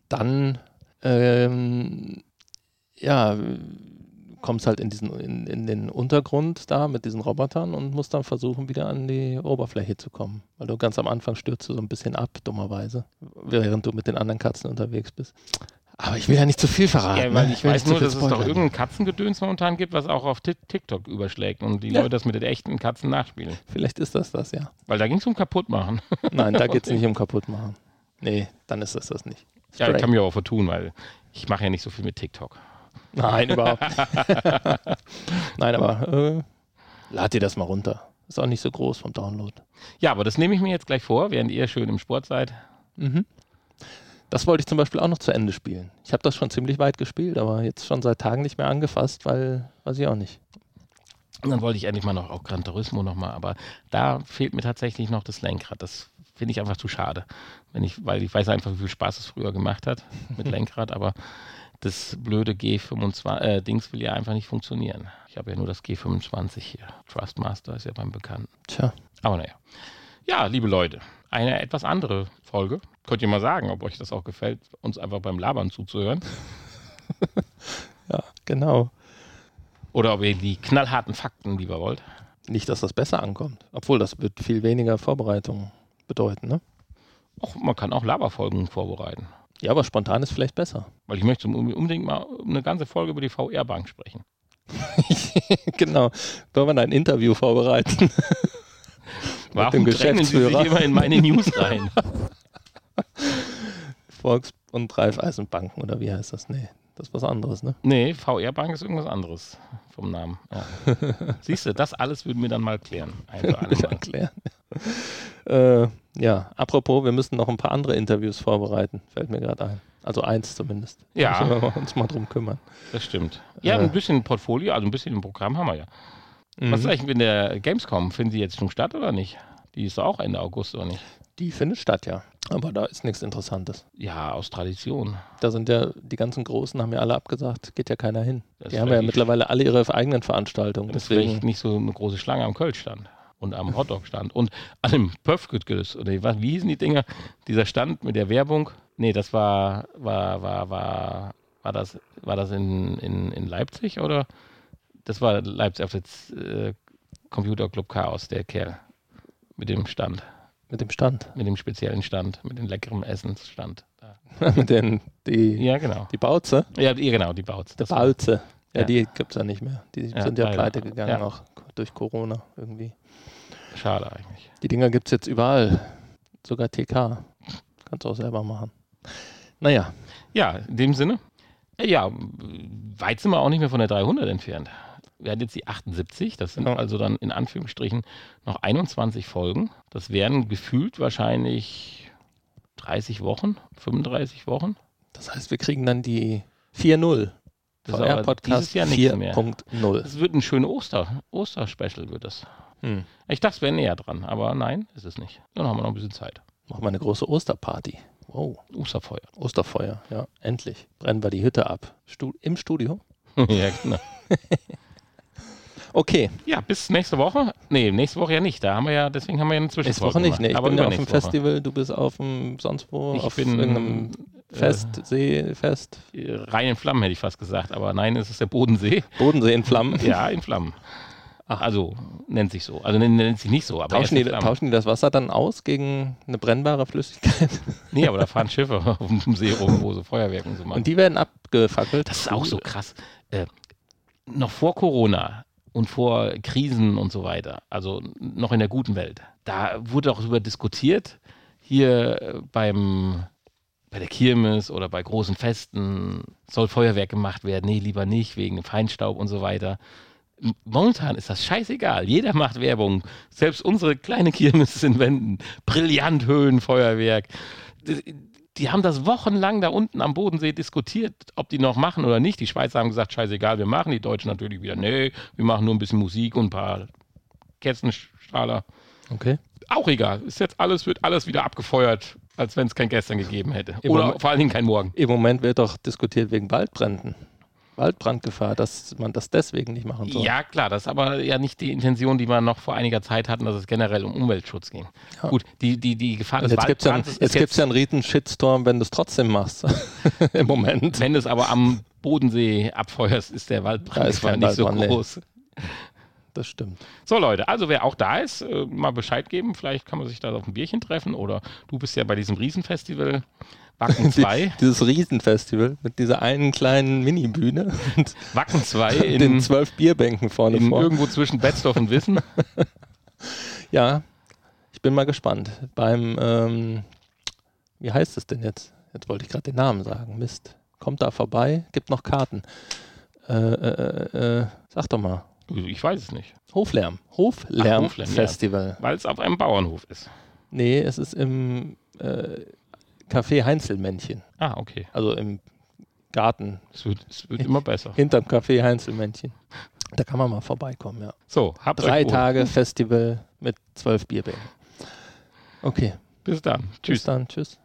Speaker 2: dann ähm, ja, kommst halt in diesen, in, in den Untergrund da mit diesen Robotern und musst dann versuchen, wieder an die Oberfläche zu kommen. Weil du ganz am Anfang stürzt du so ein bisschen ab, dummerweise, während du mit den anderen Katzen unterwegs bist. Aber ich will ja nicht zu viel verraten.
Speaker 3: Ja, weil
Speaker 2: ne?
Speaker 3: ich, weiß nur, dass es doch irgendein Katzengedöns momentan gibt, was auch auf TikTok überschlägt und die ja. Leute das mit den echten Katzen nachspielen.
Speaker 2: Vielleicht ist das das, ja.
Speaker 3: Weil da ging es um kaputtmachen.
Speaker 2: Nein, da geht es nicht um kaputtmachen. Nee, dann ist das das nicht.
Speaker 3: Stray. Ja, ich kann mir auch vertun, weil ich mache ja nicht so viel mit TikTok.
Speaker 2: Nein, überhaupt Nein, aber äh, lad dir das mal runter. Ist auch nicht so groß vom Download.
Speaker 3: Ja, aber das nehme ich mir jetzt gleich vor, während ihr schön im Sport seid.
Speaker 2: Mhm. Das wollte ich zum Beispiel auch noch zu Ende spielen. Ich habe das schon ziemlich weit gespielt, aber jetzt schon seit Tagen nicht mehr angefasst, weil, weiß ich auch nicht.
Speaker 3: Und dann wollte ich endlich mal noch auch Gran Turismo nochmal, aber da fehlt mir tatsächlich noch das Lenkrad. Das finde ich einfach zu schade. Wenn ich, weil ich weiß einfach, wie viel Spaß es früher gemacht hat mit Lenkrad, aber das blöde G25 äh, Dings will ja einfach nicht funktionieren. Ich habe ja nur das G25 hier. Trustmaster ist ja beim Bekannten.
Speaker 2: Tja.
Speaker 3: Aber naja. Ja, liebe Leute, eine etwas andere Folge. Könnt ihr mal sagen, ob euch das auch gefällt, uns einfach beim Labern zuzuhören.
Speaker 2: ja, genau.
Speaker 3: Oder ob ihr die knallharten Fakten lieber wollt.
Speaker 2: Nicht, dass das besser ankommt. Obwohl, das wird viel weniger Vorbereitung bedeuten, ne?
Speaker 3: Och, man kann auch Laberfolgen vorbereiten.
Speaker 2: Ja, aber spontan ist vielleicht besser.
Speaker 3: Weil ich möchte unbedingt mal eine ganze Folge über die VR-Bank sprechen.
Speaker 2: genau. Wollen wir ein Interview vorbereiten?
Speaker 3: Warum drängen Sie sich immer in meine News rein?
Speaker 2: Volks- und Raiffeisenbanken oder wie heißt das? Nee, das ist was anderes, ne?
Speaker 3: Nee, VR-Bank ist irgendwas anderes vom Namen. Ja. Siehst du, das alles würden wir dann mal klären.
Speaker 2: Ein klären. äh, ja, apropos, wir müssen noch ein paar andere Interviews vorbereiten, fällt mir gerade ein. Also eins zumindest.
Speaker 3: Ja.
Speaker 2: Da müssen wir uns mal drum kümmern.
Speaker 3: Das stimmt. Ja, äh, ein bisschen Portfolio, also ein bisschen im Programm haben wir ja. Mhm. Was ist eigentlich mit der Gamescom? Finden Sie jetzt schon statt oder nicht? Die ist auch Ende August, oder nicht?
Speaker 2: Die findet statt, ja. Aber da ist nichts Interessantes.
Speaker 3: Ja, aus Tradition.
Speaker 2: Da sind ja, die ganzen Großen haben ja alle abgesagt, geht ja keiner hin. Das die haben ja mittlerweile alle ihre eigenen Veranstaltungen.
Speaker 3: Deswegen nicht so eine große Schlange am Köln-Stand und am Hotdog-Stand und an dem Pöfkütges oder wie hießen die Dinger? Dieser Stand mit der Werbung. Nee, das war, war, war, war, war das, war das in, in, in Leipzig oder? Das war Leipzig auf der äh, Computer Club Chaos, der Kerl. Mit dem Stand.
Speaker 2: Mit dem Stand?
Speaker 3: Mit dem speziellen Stand, mit dem leckeren Essensstand.
Speaker 2: mit den, die,
Speaker 3: ja, genau.
Speaker 2: Die Bauze?
Speaker 3: Ja, die, genau, die Bauze.
Speaker 2: Die Bauze. Ja, ja, die gibt es ja nicht mehr. Die ja, sind ja pleite gegangen, ja. auch durch Corona irgendwie.
Speaker 3: Schade eigentlich.
Speaker 2: Die Dinger gibt es jetzt überall. Sogar TK. Kannst du auch selber machen. Naja.
Speaker 3: Ja, in dem Sinne. Ja, weit sind wir auch nicht mehr von der 300 entfernt wir hatten jetzt die 78, das sind also dann in Anführungsstrichen noch 21 Folgen. Das wären gefühlt wahrscheinlich 30 Wochen, 35 Wochen.
Speaker 2: Das heißt, wir kriegen dann die 4.0.
Speaker 3: VR-Podcast 4.0. Das wird ein schönes Oster, Oster-Special wird das. Hm. Ich dachte, es wäre näher dran, aber nein, ist es nicht. Dann haben wir noch ein bisschen Zeit.
Speaker 2: Machen wir eine große Osterparty.
Speaker 3: Wow. Osterfeuer.
Speaker 2: Osterfeuer, ja. Endlich. Brennen wir die Hütte ab. Stu Im Studio?
Speaker 3: ja, genau.
Speaker 2: Okay,
Speaker 3: Ja, bis nächste Woche. Nee, nächste Woche ja nicht. Da haben wir ja, deswegen haben wir ja eine
Speaker 2: nächste
Speaker 3: Zwischenfolge
Speaker 2: Woche nicht. Nee, ich
Speaker 3: Aber
Speaker 2: bin ja auf dem
Speaker 3: Woche.
Speaker 2: Festival, du bist auf dem sonst wo,
Speaker 3: Ich
Speaker 2: auf
Speaker 3: bin,
Speaker 2: irgendeinem
Speaker 3: äh,
Speaker 2: Fest, Seefest,
Speaker 3: Rein in Flammen hätte ich fast gesagt, aber nein, es ist der Bodensee.
Speaker 2: Bodensee in Flammen.
Speaker 3: Ja, in Flammen. Ach, also nennt sich so. Also nennt, sich nicht so, aber
Speaker 2: Tauschen die, tauschen die das Wasser dann aus gegen eine brennbare Flüssigkeit?
Speaker 3: Nee, aber da fahren Schiffe auf dem See rum, wo so Feuerwerke und so machen.
Speaker 2: Und die werden abgefackelt.
Speaker 3: Das ist auch so krass. Äh, noch vor Corona und vor Krisen und so weiter, also noch in der guten Welt, da wurde auch darüber diskutiert, hier äh, beim, bei der Kirmes oder bei großen Festen soll Feuerwerk gemacht werden. Nee, lieber nicht, wegen Feinstaub und so weiter. Momentan ist das scheißegal. Jeder macht Werbung. Selbst unsere kleine Kirmes in Wänden. Brillant Höhenfeuerwerk. Die, haben das wochenlang da unten am Bodensee diskutiert, ob die noch machen oder nicht. Die Schweizer haben gesagt, scheißegal, wir machen. Die Deutschen natürlich wieder, nee, wir machen nur ein bisschen Musik und ein paar Kerzenstrahler.
Speaker 2: Okay.
Speaker 3: Auch egal. Ist jetzt alles, wird alles wieder abgefeuert, als wenn es kein gestern gegeben hätte.
Speaker 2: Im
Speaker 3: Oder
Speaker 2: Moment-
Speaker 3: vor allen Dingen kein Morgen.
Speaker 2: Im Moment wird doch diskutiert wegen Waldbränden. Waldbrandgefahr, dass man das deswegen nicht machen soll.
Speaker 3: Ja, klar, das ist aber ja nicht die Intention, die wir noch vor einiger Zeit hatten, dass es generell um Umweltschutz ging.
Speaker 2: Ja.
Speaker 3: Gut, die, die, die Gefahr
Speaker 2: Und
Speaker 3: des
Speaker 2: jetzt gibt es ja, jetzt
Speaker 3: ist
Speaker 2: gibt's ja einen riesen Shitstorm, wenn du es trotzdem machst. Im Moment.
Speaker 3: Wenn du es aber am Bodensee abfeuerst, ist der Waldbrand
Speaker 2: ist
Speaker 3: nicht so
Speaker 2: Waldbrand, nee.
Speaker 3: groß.
Speaker 2: Das stimmt.
Speaker 3: So Leute, also wer auch da ist, äh, mal Bescheid geben. Vielleicht kann man sich da auf ein Bierchen treffen oder du bist ja bei diesem Riesenfestival Wacken 2.
Speaker 2: Dieses Riesenfestival mit dieser einen kleinen Minibühne und
Speaker 3: Wacken 2
Speaker 2: den
Speaker 3: in,
Speaker 2: zwölf Bierbänken vorne
Speaker 3: in
Speaker 2: vor.
Speaker 3: irgendwo zwischen Betzdorf und Wissen.
Speaker 2: Ja, ich bin mal gespannt. Beim, ähm, wie heißt es denn jetzt? Jetzt wollte ich gerade den Namen sagen. Mist. Kommt da vorbei, gibt noch Karten. Äh, äh, äh, sag doch mal.
Speaker 3: Ich weiß es nicht,
Speaker 2: Hoflärm.
Speaker 3: Ach, Hoflärm, ja.
Speaker 2: Hoflärm-Festival.
Speaker 3: weil es auf einem Bauernhof ist.
Speaker 2: Nee, es ist im äh, Café Heinzelmännchen.
Speaker 3: Ah, okay.
Speaker 2: Also im Garten
Speaker 3: Es wird, es wird immer besser.
Speaker 2: hinterm Café Heinzelmännchen. Da kann man mal vorbeikommen, ja.
Speaker 3: So, habt
Speaker 2: Drei. Tage Festival mit zwölf Bierbänken. Okay,
Speaker 3: Bis dann.
Speaker 2: tschüss
Speaker 3: Tschüss.
Speaker 2: dann. Tschüss.